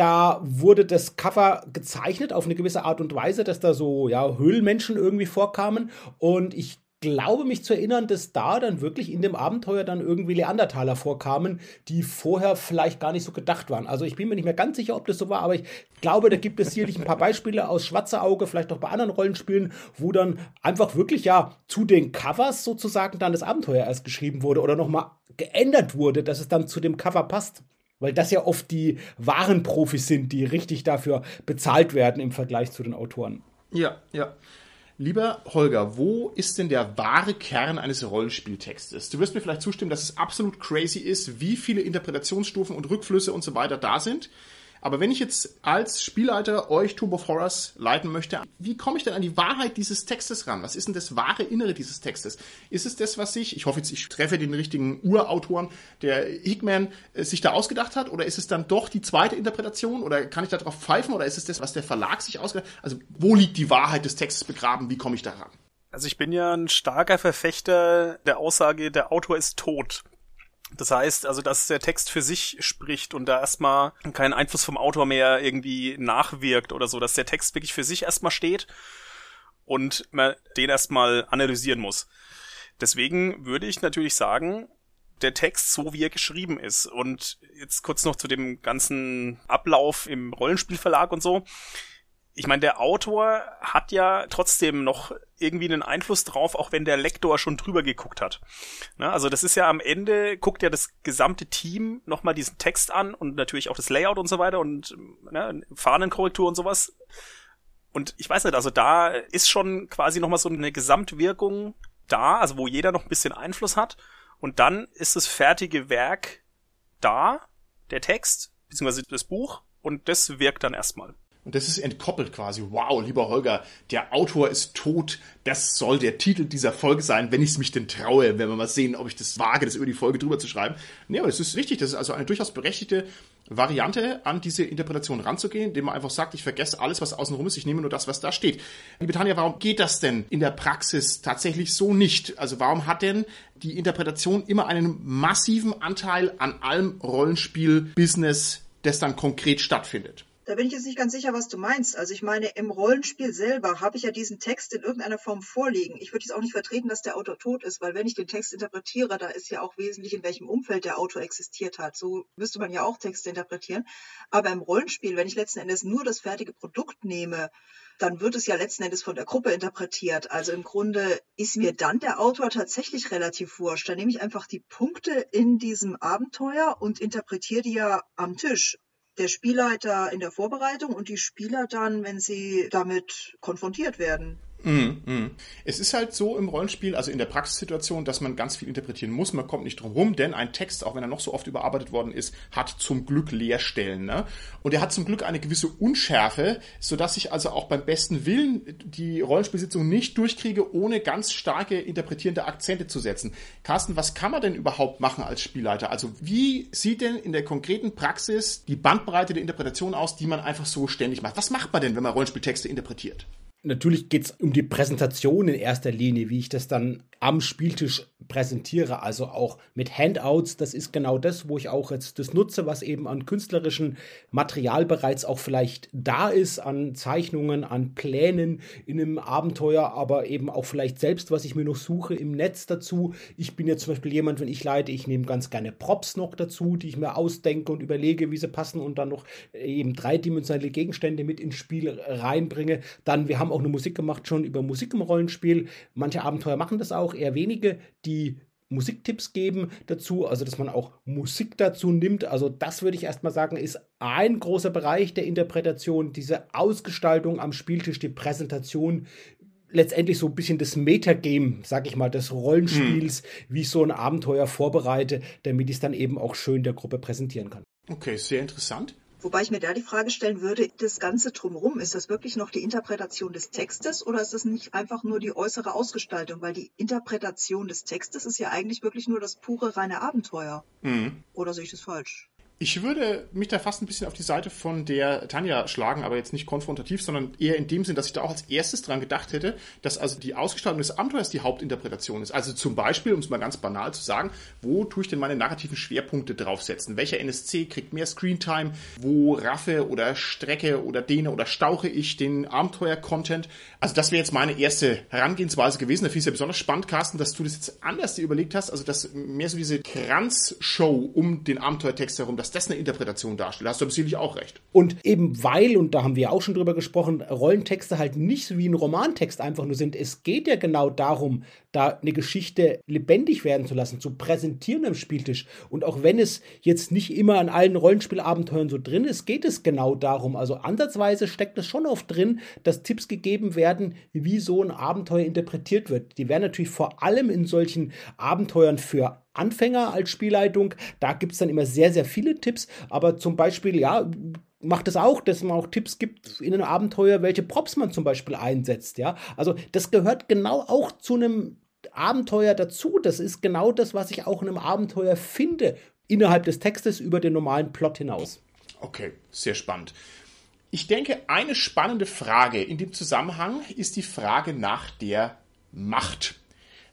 Da wurde das Cover gezeichnet auf eine gewisse Art und Weise, dass da so ja, Höhlenmenschen irgendwie vorkamen. Und ich glaube mich zu erinnern, dass da dann wirklich in dem Abenteuer dann irgendwie Leandertaler vorkamen, die vorher vielleicht gar nicht so gedacht waren. Also ich bin mir nicht mehr ganz sicher, ob das so war, aber ich glaube, da gibt es sicherlich ein paar Beispiele aus Schwarze Auge, vielleicht auch bei anderen Rollenspielen, wo dann einfach wirklich ja zu den Covers sozusagen dann das Abenteuer erst geschrieben wurde oder nochmal geändert wurde, dass es dann zu dem Cover passt. Weil das ja oft die wahren Profis sind, die richtig dafür bezahlt werden im Vergleich zu den Autoren. Ja, ja. Lieber Holger, wo ist denn der wahre Kern eines Rollenspieltextes? Du wirst mir vielleicht zustimmen, dass es absolut crazy ist, wie viele Interpretationsstufen und Rückflüsse und so weiter da sind. Aber wenn ich jetzt als Spielleiter euch Tomb of Horrors leiten möchte, wie komme ich denn an die Wahrheit dieses Textes ran? Was ist denn das wahre Innere dieses Textes? Ist es das, was sich, ich hoffe jetzt, ich treffe den richtigen Urautoren, der Hickman äh, sich da ausgedacht hat? Oder ist es dann doch die zweite Interpretation? Oder kann ich da drauf pfeifen? Oder ist es das, was der Verlag sich ausgedacht hat? Also, wo liegt die Wahrheit des Textes begraben? Wie komme ich da ran? Also ich bin ja ein starker Verfechter der Aussage, der Autor ist tot. Das heißt also, dass der Text für sich spricht und da erstmal kein Einfluss vom Autor mehr irgendwie nachwirkt oder so, dass der Text wirklich für sich erstmal steht und man den erstmal analysieren muss. Deswegen würde ich natürlich sagen, der Text so wie er geschrieben ist. Und jetzt kurz noch zu dem ganzen Ablauf im Rollenspielverlag und so ich meine, der Autor hat ja trotzdem noch irgendwie einen Einfluss drauf, auch wenn der Lektor schon drüber geguckt hat. Na, also das ist ja am Ende, guckt ja das gesamte Team nochmal diesen Text an und natürlich auch das Layout und so weiter und ne, Fahnenkorrektur und sowas. Und ich weiß nicht, also da ist schon quasi nochmal so eine Gesamtwirkung da, also wo jeder noch ein bisschen Einfluss hat. Und dann ist das fertige Werk da, der Text, beziehungsweise das Buch, und das wirkt dann erstmal. Und das ist entkoppelt quasi. Wow, lieber Holger, der Autor ist tot. Das soll der Titel dieser Folge sein, wenn ich es mich denn traue. Wenn wir mal sehen, ob ich das wage, das über die Folge drüber zu schreiben. Nee, aber das ist richtig. Das ist also eine durchaus berechtigte Variante, an diese Interpretation ranzugehen, indem man einfach sagt, ich vergesse alles, was außenrum ist, ich nehme nur das, was da steht. Liebe Tanja, warum geht das denn in der Praxis tatsächlich so nicht? Also warum hat denn die Interpretation immer einen massiven Anteil an allem Rollenspiel-Business, das dann konkret stattfindet? Da bin ich jetzt nicht ganz sicher, was du meinst. Also ich meine, im Rollenspiel selber habe ich ja diesen Text in irgendeiner Form vorliegen. Ich würde jetzt auch nicht vertreten, dass der Autor tot ist, weil wenn ich den Text interpretiere, da ist ja auch wesentlich, in welchem Umfeld der Autor existiert hat. So müsste man ja auch Texte interpretieren. Aber im Rollenspiel, wenn ich letzten Endes nur das fertige Produkt nehme, dann wird es ja letzten Endes von der Gruppe interpretiert. Also im Grunde ist mir dann der Autor tatsächlich relativ wurscht. Da nehme ich einfach die Punkte in diesem Abenteuer und interpretiere die ja am Tisch der Spielleiter in der Vorbereitung und die Spieler dann, wenn sie damit konfrontiert werden. Mm, mm. Es ist halt so im Rollenspiel, also in der Praxissituation, dass man ganz viel interpretieren muss. Man kommt nicht drum rum, denn ein Text, auch wenn er noch so oft überarbeitet worden ist, hat zum Glück Leerstellen. Ne? Und er hat zum Glück eine gewisse Unschärfe, sodass ich also auch beim besten Willen die Rollenspielsitzung nicht durchkriege, ohne ganz starke interpretierende Akzente zu setzen. Carsten, was kann man denn überhaupt machen als Spielleiter? Also wie sieht denn in der konkreten Praxis die Bandbreite der Interpretation aus, die man einfach so ständig macht? Was macht man denn, wenn man Rollenspieltexte interpretiert? Natürlich geht es um die Präsentation in erster Linie, wie ich das dann am Spieltisch präsentiere, also auch mit Handouts. Das ist genau das, wo ich auch jetzt das nutze, was eben an künstlerischem Material bereits auch vielleicht da ist, an Zeichnungen, an Plänen in einem Abenteuer, aber eben auch vielleicht selbst, was ich mir noch suche im Netz dazu. Ich bin jetzt zum Beispiel jemand, wenn ich leite, ich nehme ganz gerne Props noch dazu, die ich mir ausdenke und überlege, wie sie passen und dann noch eben dreidimensionale Gegenstände mit ins Spiel reinbringe. Dann, wir haben auch eine Musik gemacht schon über Musik im Rollenspiel. Manche Abenteuer machen das auch, eher wenige, die Musiktipps geben dazu, also dass man auch Musik dazu nimmt. Also das würde ich erstmal sagen, ist ein großer Bereich der Interpretation, diese Ausgestaltung am Spieltisch, die Präsentation, letztendlich so ein bisschen das Metagame, sag ich mal, des Rollenspiels, hm. wie ich so ein Abenteuer vorbereite, damit ich es dann eben auch schön der Gruppe präsentieren kann. Okay, sehr interessant. Wobei ich mir da die Frage stellen würde, das Ganze drumherum, ist das wirklich noch die Interpretation des Textes oder ist das nicht einfach nur die äußere Ausgestaltung? Weil die Interpretation des Textes ist ja eigentlich wirklich nur das pure reine Abenteuer. Mhm. Oder sehe ich das falsch? Ich würde mich da fast ein bisschen auf die Seite von der Tanja schlagen, aber jetzt nicht konfrontativ, sondern eher in dem Sinn, dass ich da auch als erstes dran gedacht hätte, dass also die Ausgestaltung des Abenteuers die Hauptinterpretation ist. Also zum Beispiel, um es mal ganz banal zu sagen, wo tue ich denn meine narrativen Schwerpunkte draufsetzen? Welcher NSC kriegt mehr Screentime? Wo raffe oder strecke oder dehne oder stauche ich den Abenteuer-Content? Also das wäre jetzt meine erste Herangehensweise gewesen. Da finde ich es ja besonders spannend, Carsten, dass du das jetzt anders dir überlegt hast. Also dass mehr so diese Kranzshow um den Abenteuertext herum, dass das eine Interpretation darstellt. Da hast du sicherlich auch recht. Und eben weil, und da haben wir auch schon drüber gesprochen, Rollentexte halt nicht so wie ein Romantext einfach nur sind. Es geht ja genau darum, da eine Geschichte lebendig werden zu lassen, zu präsentieren am Spieltisch. Und auch wenn es jetzt nicht immer an allen Rollenspielabenteuern so drin ist, geht es genau darum. Also ansatzweise steckt es schon oft drin, dass Tipps gegeben werden, wie so ein Abenteuer interpretiert wird. Die werden natürlich vor allem in solchen Abenteuern für Anfänger als Spielleitung. Da gibt es dann immer sehr, sehr viele Tipps. Aber zum Beispiel, ja, macht es auch, dass man auch Tipps gibt in einem Abenteuer, welche Props man zum Beispiel einsetzt. Ja, also das gehört genau auch zu einem Abenteuer dazu. Das ist genau das, was ich auch in einem Abenteuer finde, innerhalb des Textes über den normalen Plot hinaus. Okay, sehr spannend. Ich denke, eine spannende Frage in dem Zusammenhang ist die Frage nach der Macht.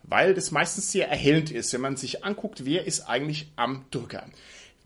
Weil das meistens sehr erhellend ist, wenn man sich anguckt, wer ist eigentlich am Drücker.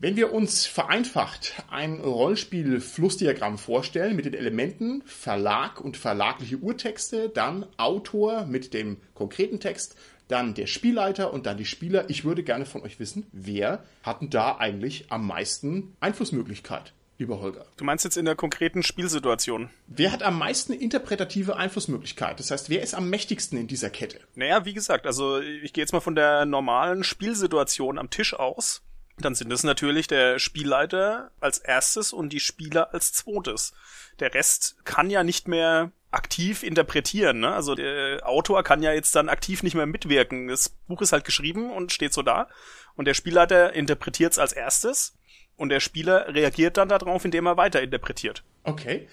Wenn wir uns vereinfacht ein Rollenspiel-Flussdiagramm vorstellen mit den Elementen Verlag und verlagliche Urtexte, dann Autor mit dem konkreten Text, dann der Spielleiter und dann die Spieler. Ich würde gerne von euch wissen, wer hat denn da eigentlich am meisten Einflussmöglichkeit? Lieber Holger. Du meinst jetzt in der konkreten Spielsituation? Wer hat am meisten interpretative Einflussmöglichkeit? Das heißt, wer ist am mächtigsten in dieser Kette? Naja, wie gesagt, also ich gehe jetzt mal von der normalen Spielsituation am Tisch aus dann sind es natürlich der Spielleiter als erstes und die Spieler als zweites. Der Rest kann ja nicht mehr aktiv interpretieren. Ne? Also der Autor kann ja jetzt dann aktiv nicht mehr mitwirken. Das Buch ist halt geschrieben und steht so da. Und der Spielleiter interpretiert es als erstes und der Spieler reagiert dann darauf, indem er weiter interpretiert. Okay.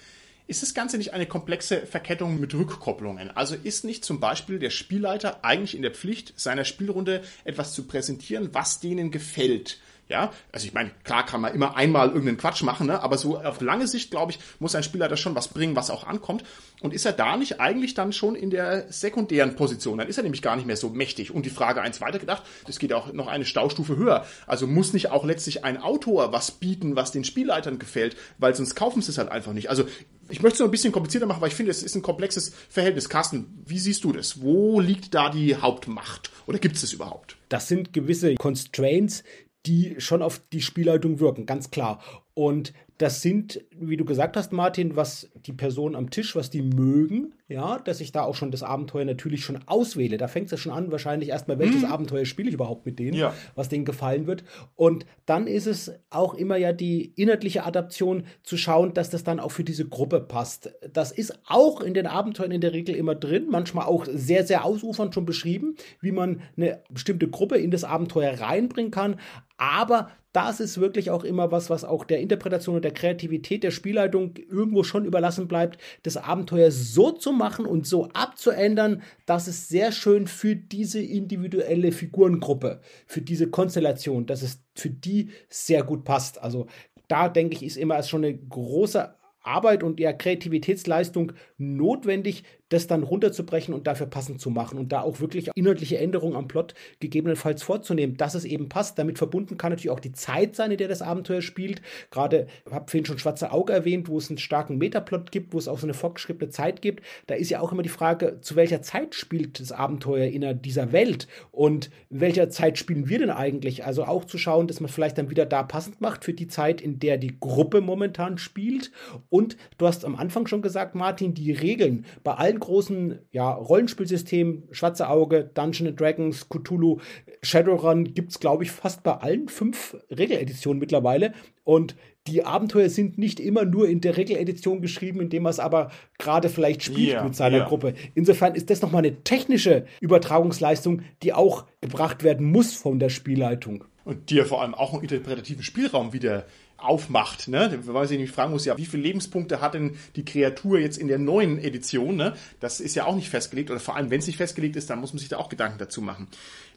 Ist das Ganze nicht eine komplexe Verkettung mit Rückkopplungen? Also ist nicht zum Beispiel der Spielleiter eigentlich in der Pflicht, seiner Spielrunde etwas zu präsentieren, was denen gefällt? Ja, also ich meine, klar kann man immer einmal irgendeinen Quatsch machen, ne? aber so auf lange Sicht, glaube ich, muss ein Spieler da schon was bringen, was auch ankommt. Und ist er da nicht eigentlich dann schon in der sekundären Position? Dann ist er nämlich gar nicht mehr so mächtig. Und die Frage eins weitergedacht, das geht auch noch eine Staustufe höher. Also muss nicht auch letztlich ein Autor was bieten, was den Spielleitern gefällt, weil sonst kaufen sie es halt einfach nicht. Also ich möchte es noch ein bisschen komplizierter machen, weil ich finde, es ist ein komplexes Verhältnis. Carsten, wie siehst du das? Wo liegt da die Hauptmacht? Oder gibt es das überhaupt? Das sind gewisse Constraints, die schon auf die Spielleitung wirken, ganz klar. Und das sind, wie du gesagt hast, Martin, was die Personen am Tisch, was die mögen, ja, dass ich da auch schon das Abenteuer natürlich schon auswähle. Da fängt es ja schon an, wahrscheinlich erstmal, welches mhm. Abenteuer spiele ich überhaupt mit denen, ja. was denen gefallen wird. Und dann ist es auch immer ja die inhaltliche Adaption zu schauen, dass das dann auch für diese Gruppe passt. Das ist auch in den Abenteuern in der Regel immer drin, manchmal auch sehr, sehr ausufernd schon beschrieben, wie man eine bestimmte Gruppe in das Abenteuer reinbringen kann. Aber das ist wirklich auch immer was, was auch der Interpretation und der Kreativität der Spielleitung irgendwo schon überlassen bleibt, das Abenteuer so zu machen und so abzuändern, dass es sehr schön für diese individuelle Figurengruppe, für diese Konstellation, dass es für die sehr gut passt. Also da denke ich, ist immer schon eine große Arbeit und ja Kreativitätsleistung notwendig, das dann runterzubrechen und dafür passend zu machen und da auch wirklich inhaltliche Änderungen am Plot gegebenenfalls vorzunehmen, dass es eben passt. Damit verbunden kann natürlich auch die Zeit sein, in der das Abenteuer spielt. Gerade, habe vorhin schon Schwarze Auge erwähnt, wo es einen starken Metaplot gibt, wo es auch so eine vorgeschriebene Zeit gibt. Da ist ja auch immer die Frage, zu welcher Zeit spielt das Abenteuer in dieser Welt und in welcher Zeit spielen wir denn eigentlich? Also auch zu schauen, dass man vielleicht dann wieder da passend macht für die Zeit, in der die Gruppe momentan spielt. Und du hast am Anfang schon gesagt, Martin, die Regeln bei allen großen ja, Rollenspielsystemen, Schwarze Auge, Dungeons Dragons, Cthulhu, Shadowrun, gibt es, glaube ich, fast bei allen fünf Regeleditionen mittlerweile. Und die Abenteuer sind nicht immer nur in der Regeledition geschrieben, indem man es aber gerade vielleicht spielt yeah, mit seiner yeah. Gruppe. Insofern ist das nochmal eine technische Übertragungsleistung, die auch gebracht werden muss von der Spielleitung. und dir vor allem auch einen interpretativen Spielraum wieder aufmacht, ne? Weil man sich nämlich fragen muss, ja, wie viele Lebenspunkte hat denn die Kreatur jetzt in der neuen Edition, ne? Das ist ja auch nicht festgelegt, oder vor allem, wenn es nicht festgelegt ist, dann muss man sich da auch Gedanken dazu machen.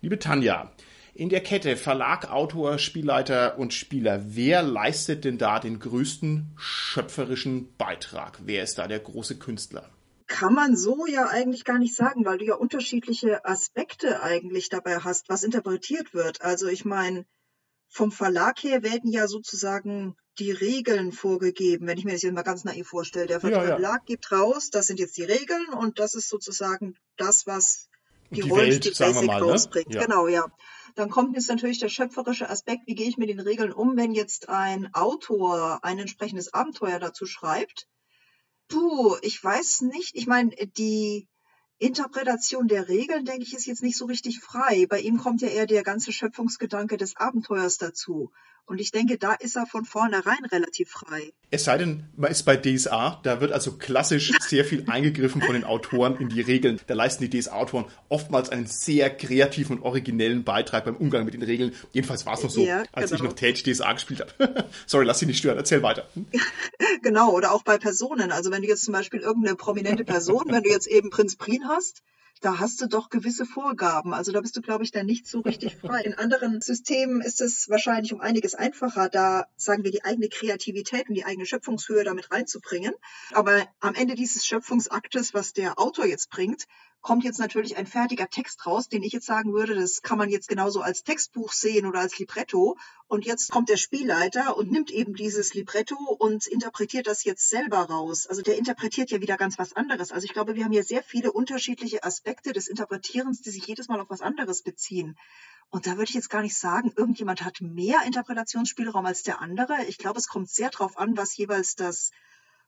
Liebe Tanja, in der Kette Verlag, Autor, Spielleiter und Spieler, wer leistet denn da den größten schöpferischen Beitrag? Wer ist da der große Künstler? Kann man so ja eigentlich gar nicht sagen, weil du ja unterschiedliche Aspekte eigentlich dabei hast, was interpretiert wird. Also ich meine, vom Verlag her werden ja sozusagen die Regeln vorgegeben, wenn ich mir das jetzt mal ganz naiv vorstelle. Der Verlag ja, ja. gibt raus, das sind jetzt die Regeln und das ist sozusagen das, was die, die Rollenspiel Basic mal, ne? rausbringt. Ne? Ja. Genau, ja. Dann kommt jetzt natürlich der schöpferische Aspekt, wie gehe ich mit den Regeln um, wenn jetzt ein Autor ein entsprechendes Abenteuer dazu schreibt. Puh, ich weiß nicht. Ich meine, die Interpretation der Regeln, denke ich, ist jetzt nicht so richtig frei. Bei ihm kommt ja eher der ganze Schöpfungsgedanke des Abenteuers dazu. Und ich denke, da ist er von vornherein relativ frei. Es sei denn, man ist bei DSA, da wird also klassisch sehr viel eingegriffen von den Autoren in die Regeln. Da leisten die DSA-Autoren oftmals einen sehr kreativen und originellen Beitrag beim Umgang mit den Regeln. Jedenfalls war es noch so, ja, als genau. ich noch Tate DSA gespielt habe. Sorry, lass dich nicht stören, erzähl weiter. genau, oder auch bei Personen. Also wenn du jetzt zum Beispiel irgendeine prominente Person, wenn du jetzt eben Prinz Prin hast, da hast du doch gewisse Vorgaben. Also da bist du, glaube ich, dann nicht so richtig frei. In anderen Systemen ist es wahrscheinlich um einiges einfacher, da, sagen wir, die eigene Kreativität und die eigene Schöpfungshöhe damit reinzubringen. Aber am Ende dieses Schöpfungsaktes, was der Autor jetzt bringt, kommt jetzt natürlich ein fertiger Text raus, den ich jetzt sagen würde, das kann man jetzt genauso als Textbuch sehen oder als Libretto. Und jetzt kommt der Spielleiter und nimmt eben dieses Libretto und interpretiert das jetzt selber raus. Also der interpretiert ja wieder ganz was anderes. Also ich glaube, wir haben hier sehr viele unterschiedliche Aspekte des Interpretierens, die sich jedes Mal auf was anderes beziehen. Und da würde ich jetzt gar nicht sagen, irgendjemand hat mehr Interpretationsspielraum als der andere. Ich glaube, es kommt sehr darauf an, was jeweils das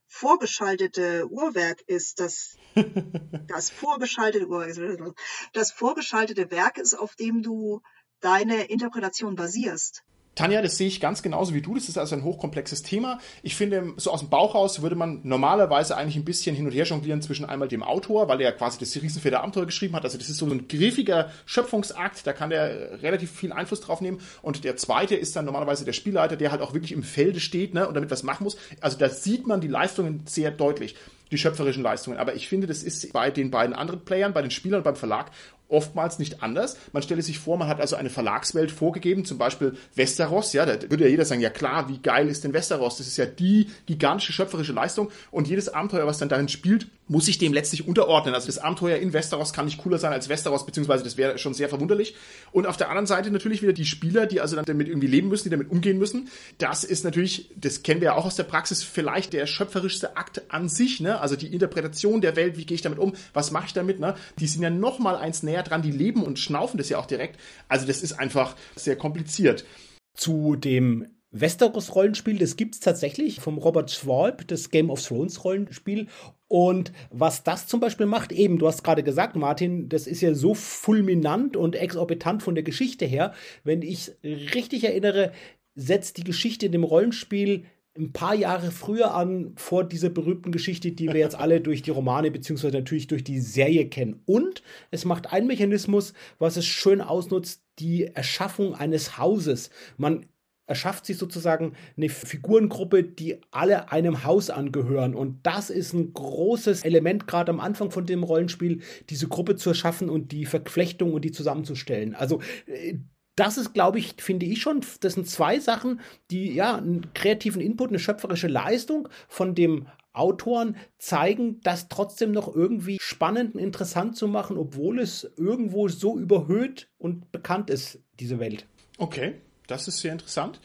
vorgeschaltete Uhrwerk ist, das, das vorgeschaltete Uhrwerk, das vorgeschaltete Werk ist, auf dem du deine Interpretation basierst. Tanja, das sehe ich ganz genauso wie du. Das ist also ein hochkomplexes Thema. Ich finde, so aus dem Bauch raus würde man normalerweise eigentlich ein bisschen hin und her jonglieren zwischen einmal dem Autor, weil er quasi das Riesenfeder Abenteuer geschrieben hat. Also das ist so ein griffiger Schöpfungsakt, da kann der relativ viel Einfluss drauf nehmen. Und der zweite ist dann normalerweise der Spielleiter, der halt auch wirklich im Felde steht ne, und damit was machen muss. Also da sieht man die Leistungen sehr deutlich die schöpferischen Leistungen. Aber ich finde, das ist bei den beiden anderen Playern, bei den Spielern und beim Verlag oftmals nicht anders. Man stelle sich vor, man hat also eine Verlagswelt vorgegeben, zum Beispiel Westeros, ja, da würde ja jeder sagen, ja klar, wie geil ist denn Westeros? Das ist ja die gigantische schöpferische Leistung und jedes Abenteuer, was dann darin spielt, muss sich dem letztlich unterordnen. Also das Abenteuer in Westeros kann nicht cooler sein als Westeros, beziehungsweise das wäre schon sehr verwunderlich. Und auf der anderen Seite natürlich wieder die Spieler, die also dann damit irgendwie leben müssen, die damit umgehen müssen. Das ist natürlich, das kennen wir ja auch aus der Praxis, vielleicht der schöpferischste Akt an sich, ne? Also die Interpretation der Welt, wie gehe ich damit um, was mache ich damit, ne? Die sind ja noch mal eins näher dran, die leben und schnaufen das ja auch direkt. Also das ist einfach sehr kompliziert. Zu dem Westeros-Rollenspiel, das gibt es tatsächlich vom Robert Schwalb, das Game of Thrones-Rollenspiel. Und was das zum Beispiel macht, eben, du hast gerade gesagt, Martin, das ist ja so fulminant und exorbitant von der Geschichte her. Wenn ich richtig erinnere, setzt die Geschichte in dem Rollenspiel ein paar Jahre früher an, vor dieser berühmten Geschichte, die wir jetzt alle durch die Romane beziehungsweise natürlich durch die Serie kennen. Und es macht einen Mechanismus, was es schön ausnutzt, die Erschaffung eines Hauses. Man erschafft sich sozusagen eine Figurengruppe, die alle einem Haus angehören. Und das ist ein großes Element, gerade am Anfang von dem Rollenspiel, diese Gruppe zu erschaffen und die Verflechtung und die zusammenzustellen. Also äh, das ist, glaube ich, finde ich schon, das sind zwei Sachen, die ja einen kreativen Input, eine schöpferische Leistung von dem Autoren zeigen, das trotzdem noch irgendwie spannend und interessant zu machen, obwohl es irgendwo so überhöht und bekannt ist, diese Welt. Okay. Das ist sehr interessant.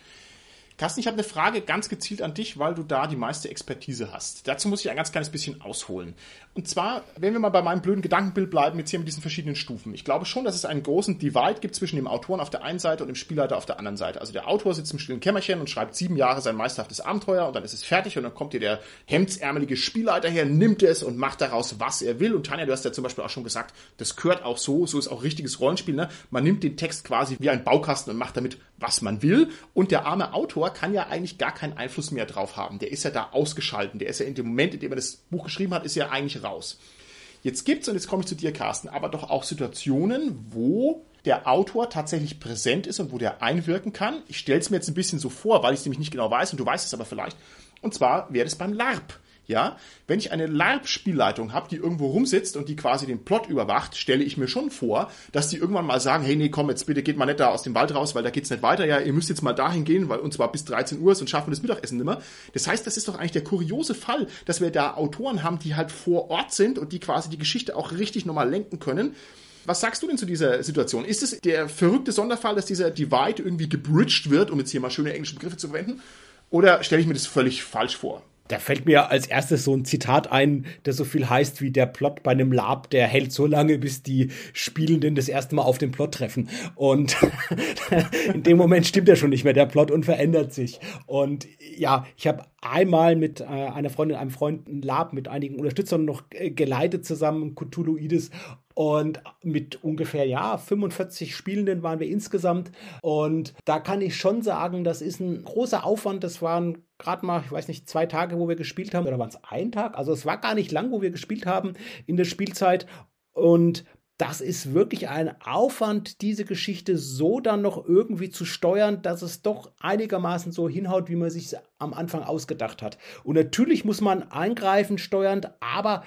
Carsten, ich habe eine Frage ganz gezielt an dich, weil du da die meiste Expertise hast. Dazu muss ich ein ganz kleines bisschen ausholen. Und zwar, wenn wir mal bei meinem blöden Gedankenbild bleiben, jetzt hier mit diesen verschiedenen Stufen. Ich glaube schon, dass es einen großen Divide gibt zwischen dem Autoren auf der einen Seite und dem Spielleiter auf der anderen Seite. Also der Autor sitzt im stillen Kämmerchen und schreibt sieben Jahre sein meisterhaftes Abenteuer und dann ist es fertig und dann kommt dir der hemdsärmelige Spielleiter her, nimmt es und macht daraus, was er will. Und Tanja, du hast ja zum Beispiel auch schon gesagt, das gehört auch so, so ist auch richtiges Rollenspiel. Ne? Man nimmt den Text quasi wie ein Baukasten und macht damit, was man will. Und der arme Autor kann ja eigentlich gar keinen Einfluss mehr drauf haben. Der ist ja da ausgeschalten. Der ist ja in dem Moment, in dem er das Buch geschrieben hat, ist ja eigentlich raus. Jetzt gibt's, und jetzt komme ich zu dir, Carsten, aber doch auch Situationen, wo der Autor tatsächlich präsent ist und wo der einwirken kann. Ich stelle es mir jetzt ein bisschen so vor, weil ich es nämlich nicht genau weiß und du weißt es aber vielleicht. Und zwar wäre das beim LARP. Ja, wenn ich eine LARP-Spielleitung habe, die irgendwo rumsitzt und die quasi den Plot überwacht, stelle ich mir schon vor, dass die irgendwann mal sagen, hey, nee, komm, jetzt bitte geht mal nicht da aus dem Wald raus, weil da geht's nicht weiter. Ja, ihr müsst jetzt mal dahin gehen, weil und zwar bis 13 Uhr, sonst schaffen wir das Mittagessen nimmer. Das heißt, das ist doch eigentlich der kuriose Fall, dass wir da Autoren haben, die halt vor Ort sind und die quasi die Geschichte auch richtig nochmal lenken können. Was sagst du denn zu dieser Situation? Ist es der verrückte Sonderfall, dass dieser Divide irgendwie gebridged wird, um jetzt hier mal schöne englische Begriffe zu verwenden? Oder stelle ich mir das völlig falsch vor? Da fällt mir als erstes so ein Zitat ein, das so viel heißt wie der Plot bei einem Lab, der hält so lange, bis die Spielenden das erste Mal auf den Plot treffen. Und in dem Moment stimmt er schon nicht mehr, der Plot, und verändert sich. Und ja, ich habe einmal mit äh, einer Freundin, einem Freund ein Lab mit einigen Unterstützern noch äh, geleitet zusammen, Cthulhuides. Und mit ungefähr, ja, 45 Spielenden waren wir insgesamt. Und da kann ich schon sagen, das ist ein großer Aufwand. Das waren gerade mal, ich weiß nicht, zwei Tage, wo wir gespielt haben. Oder waren es ein Tag? Also es war gar nicht lang, wo wir gespielt haben in der Spielzeit. Und das ist wirklich ein Aufwand, diese Geschichte so dann noch irgendwie zu steuern, dass es doch einigermaßen so hinhaut, wie man sich am Anfang ausgedacht hat. Und natürlich muss man eingreifen, steuernd, aber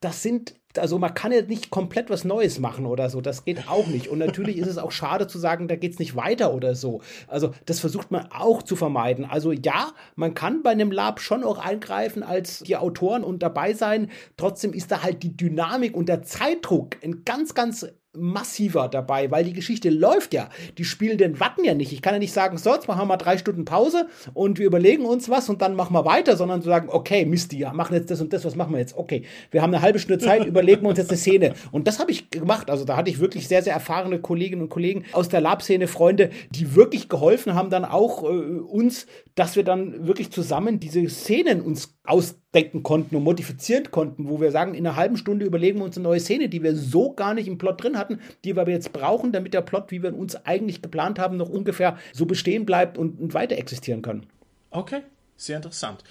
das sind also man kann ja nicht komplett was Neues machen oder so, das geht auch nicht. Und natürlich ist es auch schade zu sagen, da geht es nicht weiter oder so. Also das versucht man auch zu vermeiden. Also ja, man kann bei einem Lab schon auch eingreifen als die Autoren und dabei sein. Trotzdem ist da halt die Dynamik und der Zeitdruck ein ganz, ganz massiver dabei, weil die Geschichte läuft ja. Die Spielenden warten ja nicht. Ich kann ja nicht sagen, so, jetzt machen wir mal drei Stunden Pause und wir überlegen uns was und dann machen wir weiter, sondern zu sagen, okay, Mist, ja, machen jetzt das und das, was machen wir jetzt? Okay, wir haben eine halbe Stunde Zeit, überlegen wir uns jetzt eine Szene. Und das habe ich gemacht. Also da hatte ich wirklich sehr, sehr erfahrene Kolleginnen und Kollegen aus der Lab-Szene, Freunde, die wirklich geholfen haben, dann auch äh, uns, dass wir dann wirklich zusammen diese Szenen uns ausdenken konnten und modifizieren konnten, wo wir sagen, in einer halben Stunde überlegen wir uns eine neue Szene, die wir so gar nicht im Plot drin hatten, die wir aber jetzt brauchen, damit der Plot, wie wir uns eigentlich geplant haben, noch ungefähr so bestehen bleibt und, und weiter existieren kann. Okay, sehr interessant.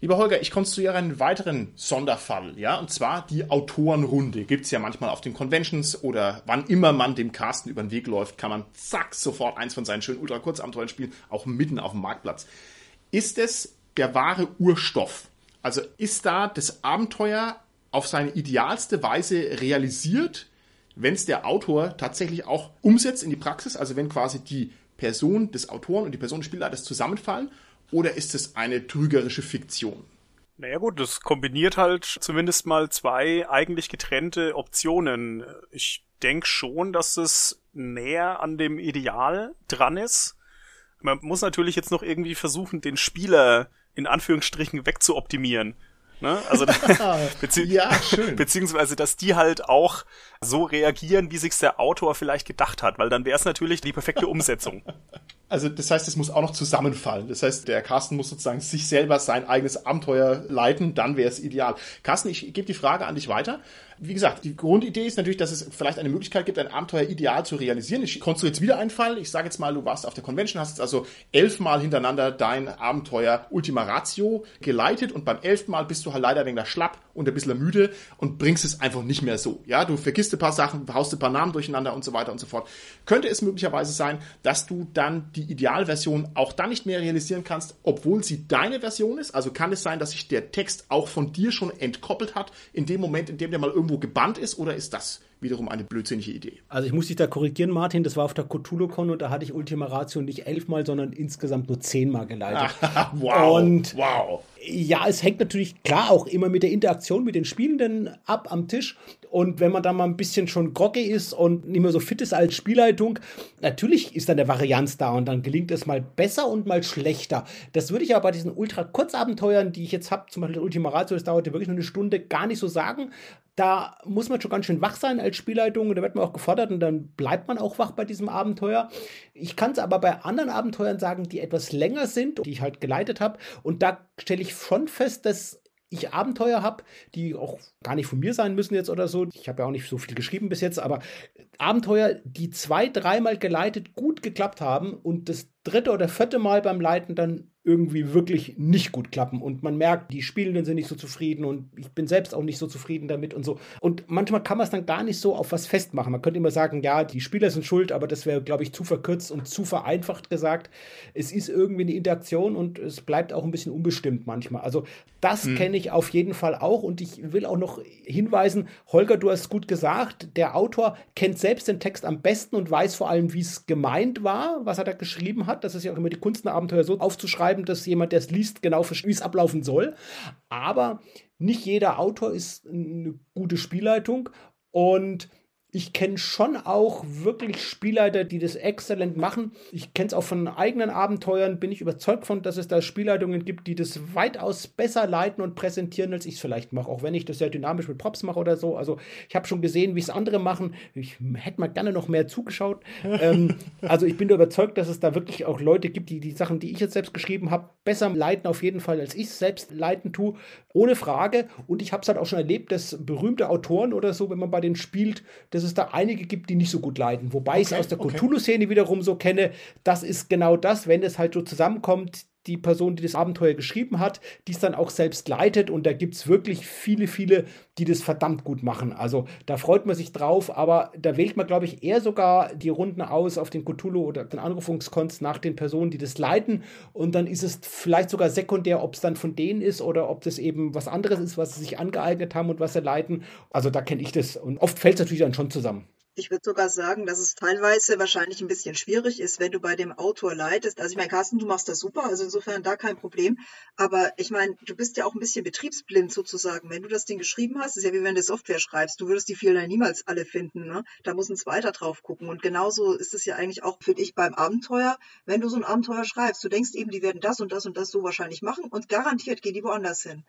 Lieber Holger, ich konstruiere einen weiteren Sonderfall, ja, und zwar die Autorenrunde. Gibt es ja manchmal auf den Conventions oder wann immer man dem Carsten über den Weg läuft, kann man zack sofort eins von seinen schönen Ultra-Kurzabenteuern spielen, auch mitten auf dem Marktplatz. Ist es der wahre Urstoff? Also ist da das Abenteuer auf seine idealste Weise realisiert? wenn es der Autor tatsächlich auch umsetzt in die Praxis, also wenn quasi die Person des Autoren und die Person des Spielleiters zusammenfallen, oder ist es eine trügerische Fiktion? Naja gut, das kombiniert halt zumindest mal zwei eigentlich getrennte Optionen. Ich denke schon, dass es näher an dem Ideal dran ist. Man muss natürlich jetzt noch irgendwie versuchen, den Spieler in Anführungsstrichen wegzuoptimieren. Ne? Also bezieh ja, beziehungsweise, dass die halt auch so reagieren, wie sich's der Autor vielleicht gedacht hat, weil dann wäre es natürlich die perfekte Umsetzung. Also das heißt, es muss auch noch zusammenfallen. Das heißt, der Carsten muss sozusagen sich selber sein eigenes Abenteuer leiten, dann wäre es ideal. Carsten, ich gebe die Frage an dich weiter. Wie gesagt, die Grundidee ist natürlich, dass es vielleicht eine Möglichkeit gibt, ein Abenteuer ideal zu realisieren. Ich konstruiere jetzt wieder einen Fall. Ich sage jetzt mal, du warst auf der Convention, hast jetzt also elfmal hintereinander dein Abenteuer Ultima Ratio geleitet und beim elften Mal bist du halt leider wegen der Schlapp und ein bisschen müde und bringst es einfach nicht mehr so. Ja, du vergisst ein paar Sachen, haust ein paar Namen durcheinander und so weiter und so fort. Könnte es möglicherweise sein, dass du dann die Idealversion auch dann nicht mehr realisieren kannst, obwohl sie deine Version ist? Also kann es sein, dass sich der Text auch von dir schon entkoppelt hat in dem Moment, in dem der mal irgendwo irgendwo gebannt ist oder ist das wiederum eine blödsinnige Idee? Also ich muss dich da korrigieren, Martin, das war auf der CthulhuCon und da hatte ich Ultima Ratio nicht elfmal, sondern insgesamt nur zehnmal geleitet. wow, und wow. Ja, es hängt natürlich klar auch immer mit der Interaktion mit den Spielenden ab am Tisch. Und wenn man da mal ein bisschen schon groggy ist und nicht mehr so fit ist als Spielleitung, natürlich ist dann der Varianz da und dann gelingt es mal besser und mal schlechter. Das würde ich aber bei diesen ultra-Kurzabenteuern, die ich jetzt habe, zum Beispiel Ultima Ratio, das dauerte wirklich nur eine Stunde, gar nicht so sagen. Da muss man schon ganz schön wach sein als Spielleitung und da wird man auch gefordert und dann bleibt man auch wach bei diesem Abenteuer. Ich kann es aber bei anderen Abenteuern sagen, die etwas länger sind, die ich halt geleitet habe und da stelle ich schon fest, dass ich Abenteuer habe, die auch gar nicht von mir sein müssen jetzt oder so. Ich habe ja auch nicht so viel geschrieben bis jetzt, aber Abenteuer, die zwei, dreimal geleitet gut geklappt haben und das dritte oder vierte Mal beim Leiten dann irgendwie wirklich nicht gut klappen. Und man merkt, die Spielenden sind nicht so zufrieden und ich bin selbst auch nicht so zufrieden damit und so. Und manchmal kann man es dann gar nicht so auf was festmachen. Man könnte immer sagen, ja, die Spieler sind schuld, aber das wäre, glaube ich, zu verkürzt und zu vereinfacht gesagt. Es ist irgendwie eine Interaktion und es bleibt auch ein bisschen unbestimmt manchmal. Also das hm. kenne ich auf jeden Fall auch und ich will auch noch hinweisen, Holger, du hast gut gesagt, der Autor kennt selbst den Text am besten und weiß vor allem, wie es gemeint war, was er da geschrieben hat. Das ist ja auch immer die Kunst, ein Abenteuer so aufzuschreiben, schreiben, dass jemand, der es liest, genau versteht, wie es ablaufen soll. Aber nicht jeder Autor ist eine gute Spielleitung und ich kenne schon auch wirklich Spielleiter, die das exzellent machen. Ich kenne es auch von eigenen Abenteuern, bin ich überzeugt von, dass es da Spielleitungen gibt, die das weitaus besser leiten und präsentieren, als ich es vielleicht mache. Auch wenn ich das sehr dynamisch mit Props mache oder so. Also ich habe schon gesehen, wie es andere machen. Ich hätte mal gerne noch mehr zugeschaut. ähm, also ich bin überzeugt, dass es da wirklich auch Leute gibt, die die Sachen, die ich jetzt selbst geschrieben habe, besser leiten auf jeden Fall, als ich es selbst leiten tue. Ohne Frage. Und ich habe es halt auch schon erlebt, dass berühmte Autoren oder so, wenn man bei denen spielt, dass es da einige gibt, die nicht so gut leiden. Wobei okay, ich es aus der okay. Cthulhu-Szene wiederum so kenne, das ist genau das, wenn es halt so zusammenkommt, die Person, die das Abenteuer geschrieben hat, die es dann auch selbst leitet. Und da gibt es wirklich viele, viele, die das verdammt gut machen. Also da freut man sich drauf, aber da wählt man, glaube ich, eher sogar die Runden aus auf den Cthulhu oder den Anrufungskonst nach den Personen, die das leiten. Und dann ist es vielleicht sogar sekundär, ob es dann von denen ist oder ob das eben was anderes ist, was sie sich angeeignet haben und was sie leiten. Also da kenne ich das. Und oft fällt es natürlich dann schon zusammen. Ich würde sogar sagen, dass es teilweise wahrscheinlich ein bisschen schwierig ist, wenn du bei dem Autor leitest. Also ich meine, Carsten, du machst das super, also insofern da kein Problem. Aber ich meine, du bist ja auch ein bisschen betriebsblind sozusagen. Wenn du das Ding geschrieben hast, ist ja wie wenn du Software schreibst. Du würdest die Fehler niemals alle finden. Ne? Da muss ein zweiter drauf gucken. Und genauso ist es ja eigentlich auch für dich beim Abenteuer. Wenn du so ein Abenteuer schreibst, du denkst eben, die werden das und das und das so wahrscheinlich machen und garantiert gehen die woanders hin.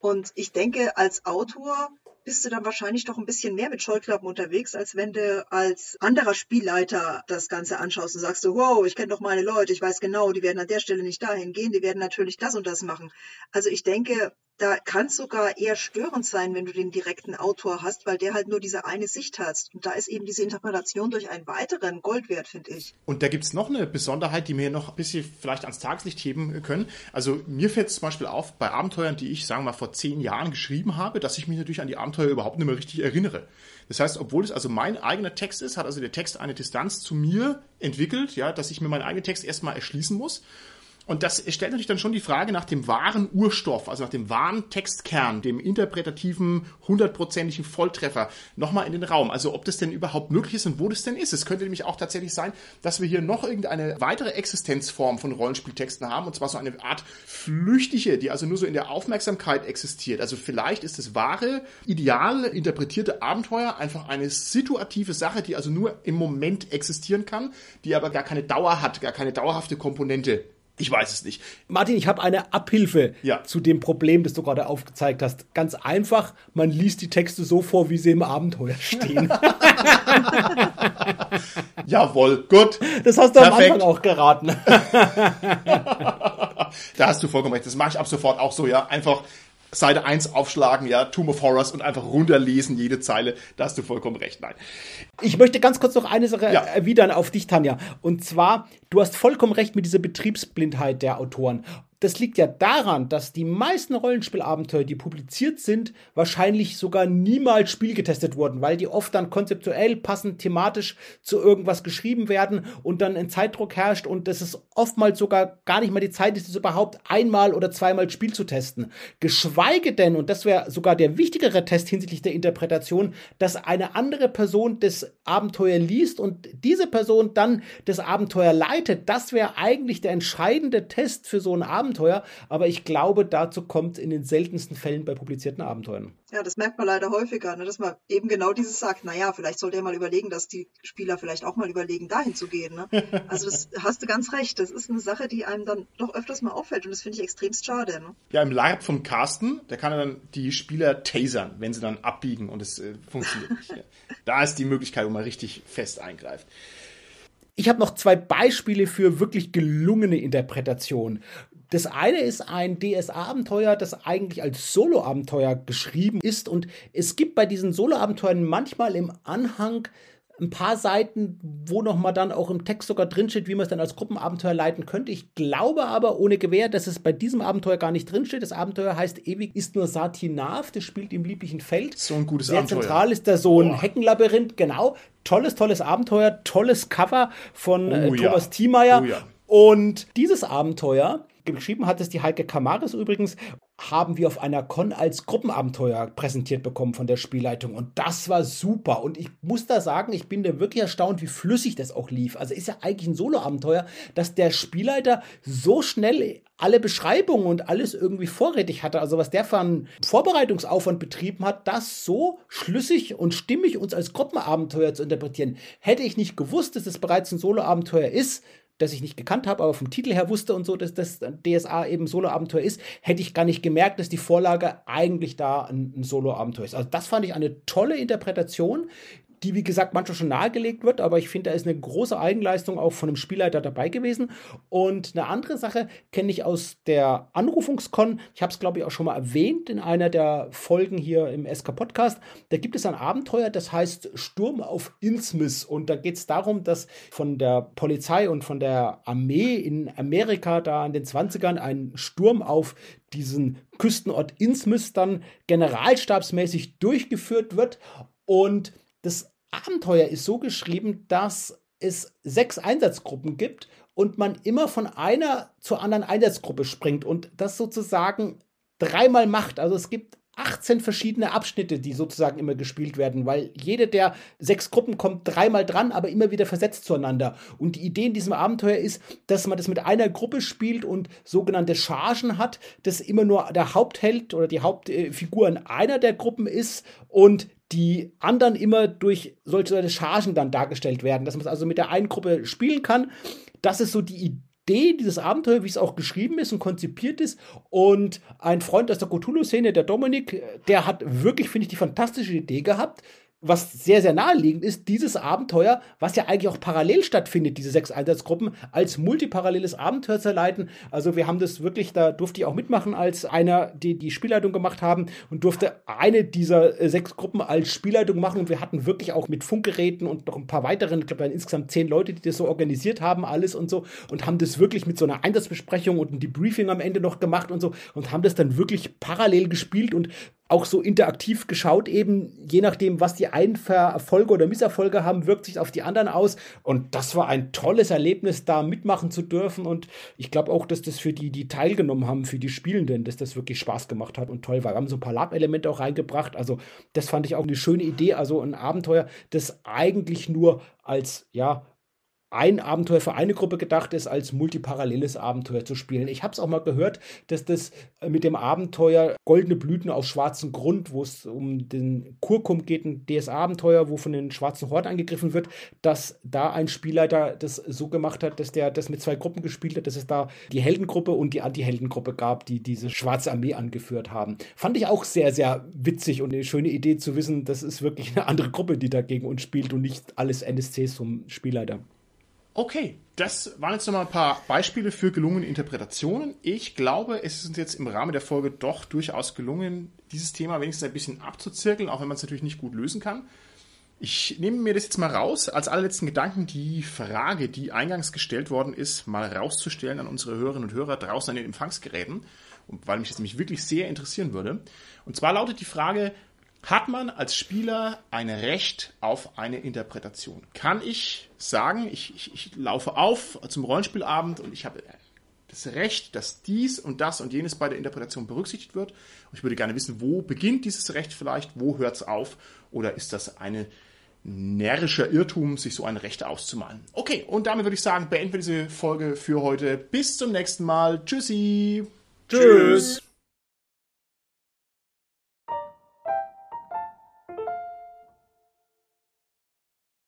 Und ich denke, als Autor bist du dann wahrscheinlich doch ein bisschen mehr mit Scheuklappen unterwegs, als wenn du als anderer Spielleiter das Ganze anschaust und sagst wow, ich kenne doch meine Leute, ich weiß genau, die werden an der Stelle nicht dahin gehen, die werden natürlich das und das machen. Also ich denke, da kann es sogar eher störend sein, wenn du den direkten Autor hast, weil der halt nur diese eine Sicht hat. Und da ist eben diese Interpretation durch einen weiteren Gold wert, finde ich. Und da gibt es noch eine Besonderheit, die wir noch ein bisschen vielleicht ans Tageslicht heben können. Also mir fällt zum Beispiel auf, bei Abenteuern, die ich, sagen wir mal, vor zehn Jahren geschrieben habe, dass ich mich natürlich an die Abenteuer überhaupt nicht mehr richtig erinnere. Das heißt, obwohl es also mein eigener Text ist, hat also der Text eine Distanz zu mir entwickelt, ja, dass ich mir meinen eigenen Text erstmal erschließen muss. Und das stellt natürlich dann schon die Frage nach dem wahren Urstoff, also nach dem wahren Textkern, dem interpretativen, hundertprozentigen Volltreffer nochmal in den Raum. Also ob das denn überhaupt möglich ist und wo das denn ist. Es könnte nämlich auch tatsächlich sein, dass wir hier noch irgendeine weitere Existenzform von Rollenspieltexten haben, und zwar so eine Art flüchtige, die also nur so in der Aufmerksamkeit existiert. Also vielleicht ist das wahre, ideal interpretierte Abenteuer einfach eine situative Sache, die also nur im Moment existieren kann, die aber gar keine Dauer hat, gar keine dauerhafte Komponente. Ich weiß es nicht. Martin, ich habe eine Abhilfe ja. zu dem Problem, das du gerade aufgezeigt hast. Ganz einfach, man liest die Texte so vor, wie sie im Abenteuer stehen. Jawohl, gut. Das hast du Perfekt. am Anfang auch geraten. da hast du vollkommen recht. Das mache ich ab sofort auch so, ja. Einfach Seite 1 aufschlagen, ja, Tomb of Horrors und einfach runterlesen, jede Zeile. Da hast du vollkommen recht, nein. Ich möchte ganz kurz noch eine Sache ja. erwidern auf dich, Tanja. Und zwar, du hast vollkommen recht mit dieser Betriebsblindheit der Autoren. Das liegt ja daran, dass die meisten Rollenspielabenteuer, die publiziert sind, wahrscheinlich sogar niemals spielgetestet wurden, weil die oft dann konzeptuell passend thematisch zu irgendwas geschrieben werden und dann ein Zeitdruck herrscht und das ist oftmals sogar gar nicht mal die Zeit ist, es überhaupt einmal oder zweimal Spiel zu testen. Geschweige denn, und das wäre sogar der wichtigere Test hinsichtlich der Interpretation, dass eine andere Person das Abenteuer liest und diese Person dann das Abenteuer leitet. Das wäre eigentlich der entscheidende Test für so ein Abenteuer Abenteuer, aber ich glaube, dazu kommt in den seltensten Fällen bei publizierten Abenteuern. Ja, das merkt man leider häufiger, ne, dass man eben genau dieses sagt, naja, vielleicht sollte er mal überlegen, dass die Spieler vielleicht auch mal überlegen, dahin zu gehen. Ne? Also das hast du ganz recht, das ist eine Sache, die einem dann doch öfters mal auffällt und das finde ich extremst schade. Ne? Ja, im LARP vom Carsten, der kann dann die Spieler tasern, wenn sie dann abbiegen und es äh, funktioniert nicht. Da ist die Möglichkeit, wo man richtig fest eingreift. Ich habe noch zwei Beispiele für wirklich gelungene Interpretationen. Das eine ist ein DSA-Abenteuer, das eigentlich als Solo-Abenteuer geschrieben ist. Und es gibt bei diesen Solo-Abenteuern manchmal im Anhang ein paar Seiten, wo nochmal dann auch im Text sogar drinsteht, wie man es dann als Gruppenabenteuer leiten könnte. Ich glaube aber ohne Gewehr, dass es bei diesem Abenteuer gar nicht drinsteht. Das Abenteuer heißt Ewig ist nur Satinav, das spielt im lieblichen Feld. So ein gutes Sehr Abenteuer. zentral ist da so ein Heckenlabyrinth, genau. Tolles, tolles Abenteuer, tolles Cover von äh, Oh ja. Thomas Thiemeyer. Oh ja. Und dieses Abenteuer, geschrieben hat es die Heike Kamaris übrigens, haben wir auf einer Con als Gruppenabenteuer präsentiert bekommen von der Spielleitung. Und das war super. Und ich muss da sagen, ich bin da wirklich erstaunt, wie flüssig das auch lief. Also ist ja eigentlich ein Solo-Abenteuer, dass der Spielleiter so schnell alle Beschreibungen und alles irgendwie vorrätig hatte. Also was der für einen Vorbereitungsaufwand betrieben hat, das so schlüssig und stimmig uns als Gruppenabenteuer zu interpretieren. Hätte ich nicht gewusst, dass es bereits ein Solo-Abenteuer ist, das ich nicht gekannt habe, aber vom Titel her wusste und so, dass das DSA eben Solo-Abenteuer ist, hätte ich gar nicht gemerkt, dass die Vorlage eigentlich da ein, ein Solo-Abenteuer ist. Also das fand ich eine tolle Interpretation, die, wie gesagt, manchmal schon nahegelegt wird, aber ich finde, da ist eine große Eigenleistung auch von einem Spielleiter dabei gewesen. Und eine andere Sache kenne ich aus der Anrufungskon. Ich habe es, glaube ich, auch schon mal erwähnt in einer der Folgen hier im SK-Podcast. Da gibt es ein Abenteuer, das heißt Sturm auf Innsmouth. Und da geht es darum, dass von der Polizei und von der Armee in Amerika da in den 20ern ein Sturm auf diesen Küstenort Innsmouth dann generalstabsmäßig durchgeführt wird. Und das Abenteuer ist so geschrieben, dass es sechs Einsatzgruppen gibt und man immer von einer zur anderen Einsatzgruppe springt und das sozusagen dreimal macht. Also es gibt 18 verschiedene Abschnitte, die sozusagen immer gespielt werden, weil jede der sechs Gruppen kommt dreimal dran, aber immer wieder versetzt zueinander. Und die Idee in diesem Abenteuer ist, dass man das mit einer Gruppe spielt und sogenannte Chargen hat, dass immer nur der Hauptheld oder die Hauptfigur in einer der Gruppen ist und die anderen immer durch solche Chargen dann dargestellt werden, dass man also mit der einen Gruppe spielen kann. Das ist so die Idee dieses Abenteuer, wie es auch geschrieben ist und konzipiert ist. Und ein Freund aus der Cthulhu-Szene, der Dominik, der hat wirklich, finde ich, die fantastische Idee gehabt, was sehr, sehr naheliegend ist, dieses Abenteuer, was ja eigentlich auch parallel stattfindet, diese sechs Einsatzgruppen, als multiparalleles Abenteuer zu leiten. Also wir haben das wirklich, da durfte ich auch mitmachen als einer, die die Spielleitung gemacht haben und durfte eine dieser äh, sechs Gruppen als Spielleitung machen und wir hatten wirklich auch mit Funkgeräten und noch ein paar weiteren, ich glaube insgesamt zehn Leute, die das so organisiert haben, alles und so und haben das wirklich mit so einer Einsatzbesprechung und ein Debriefing am Ende noch gemacht und so und haben das dann wirklich parallel gespielt und auch so interaktiv geschaut, eben je nachdem, was die einen für Erfolge oder Misserfolge haben, wirkt sich auf die anderen aus. Und das war ein tolles Erlebnis, da mitmachen zu dürfen. Und ich glaube auch, dass das für die, die teilgenommen haben, für die Spielenden, dass das wirklich Spaß gemacht hat und toll war. Wir haben so ein paar Lab-Elemente auch reingebracht. Also, das fand ich auch eine schöne Idee. Also ein Abenteuer, das eigentlich nur als, ja, ein Abenteuer für eine Gruppe gedacht ist, als multiparalleles Abenteuer zu spielen. Ich habe es auch mal gehört, dass das mit dem Abenteuer Goldene Blüten auf schwarzem Grund, wo es um den Kurkum geht, ein DS-Abenteuer, wo von den schwarzen Horden angegriffen wird, dass da ein Spielleiter das so gemacht hat, dass der das mit zwei Gruppen gespielt hat, dass es da die Heldengruppe und die Anti-Heldengruppe gab, die diese schwarze Armee angeführt haben. Fand ich auch sehr, sehr witzig und eine schöne Idee zu wissen, das ist wirklich eine andere Gruppe, die da gegen uns spielt und nicht alles NSCs vom Spielleiter. Okay, das waren jetzt nochmal ein paar Beispiele für gelungene Interpretationen. Ich glaube, es ist uns jetzt im Rahmen der Folge doch durchaus gelungen, dieses Thema wenigstens ein bisschen abzuzirkeln, auch wenn man es natürlich nicht gut lösen kann. Ich nehme mir das jetzt mal raus, als allerletzten Gedanken die Frage, die eingangs gestellt worden ist, mal rauszustellen an unsere Hörerinnen und Hörer draußen an den Empfangsgeräten, weil mich das nämlich wirklich sehr interessieren würde. Und zwar lautet die Frage, hat man als Spieler ein Recht auf eine Interpretation? Kann ich sagen, ich, ich, ich laufe auf zum Rollenspielabend und ich habe das Recht, dass dies und das und jenes bei der Interpretation berücksichtigt wird? Und ich würde gerne wissen, wo beginnt dieses Recht vielleicht, wo hört es auf? Oder ist das eine närrischer Irrtum, sich so ein Recht auszumalen? Okay, und damit würde ich sagen, beenden wir diese Folge für heute. Bis zum nächsten Mal. Tschüssi. Tschüss.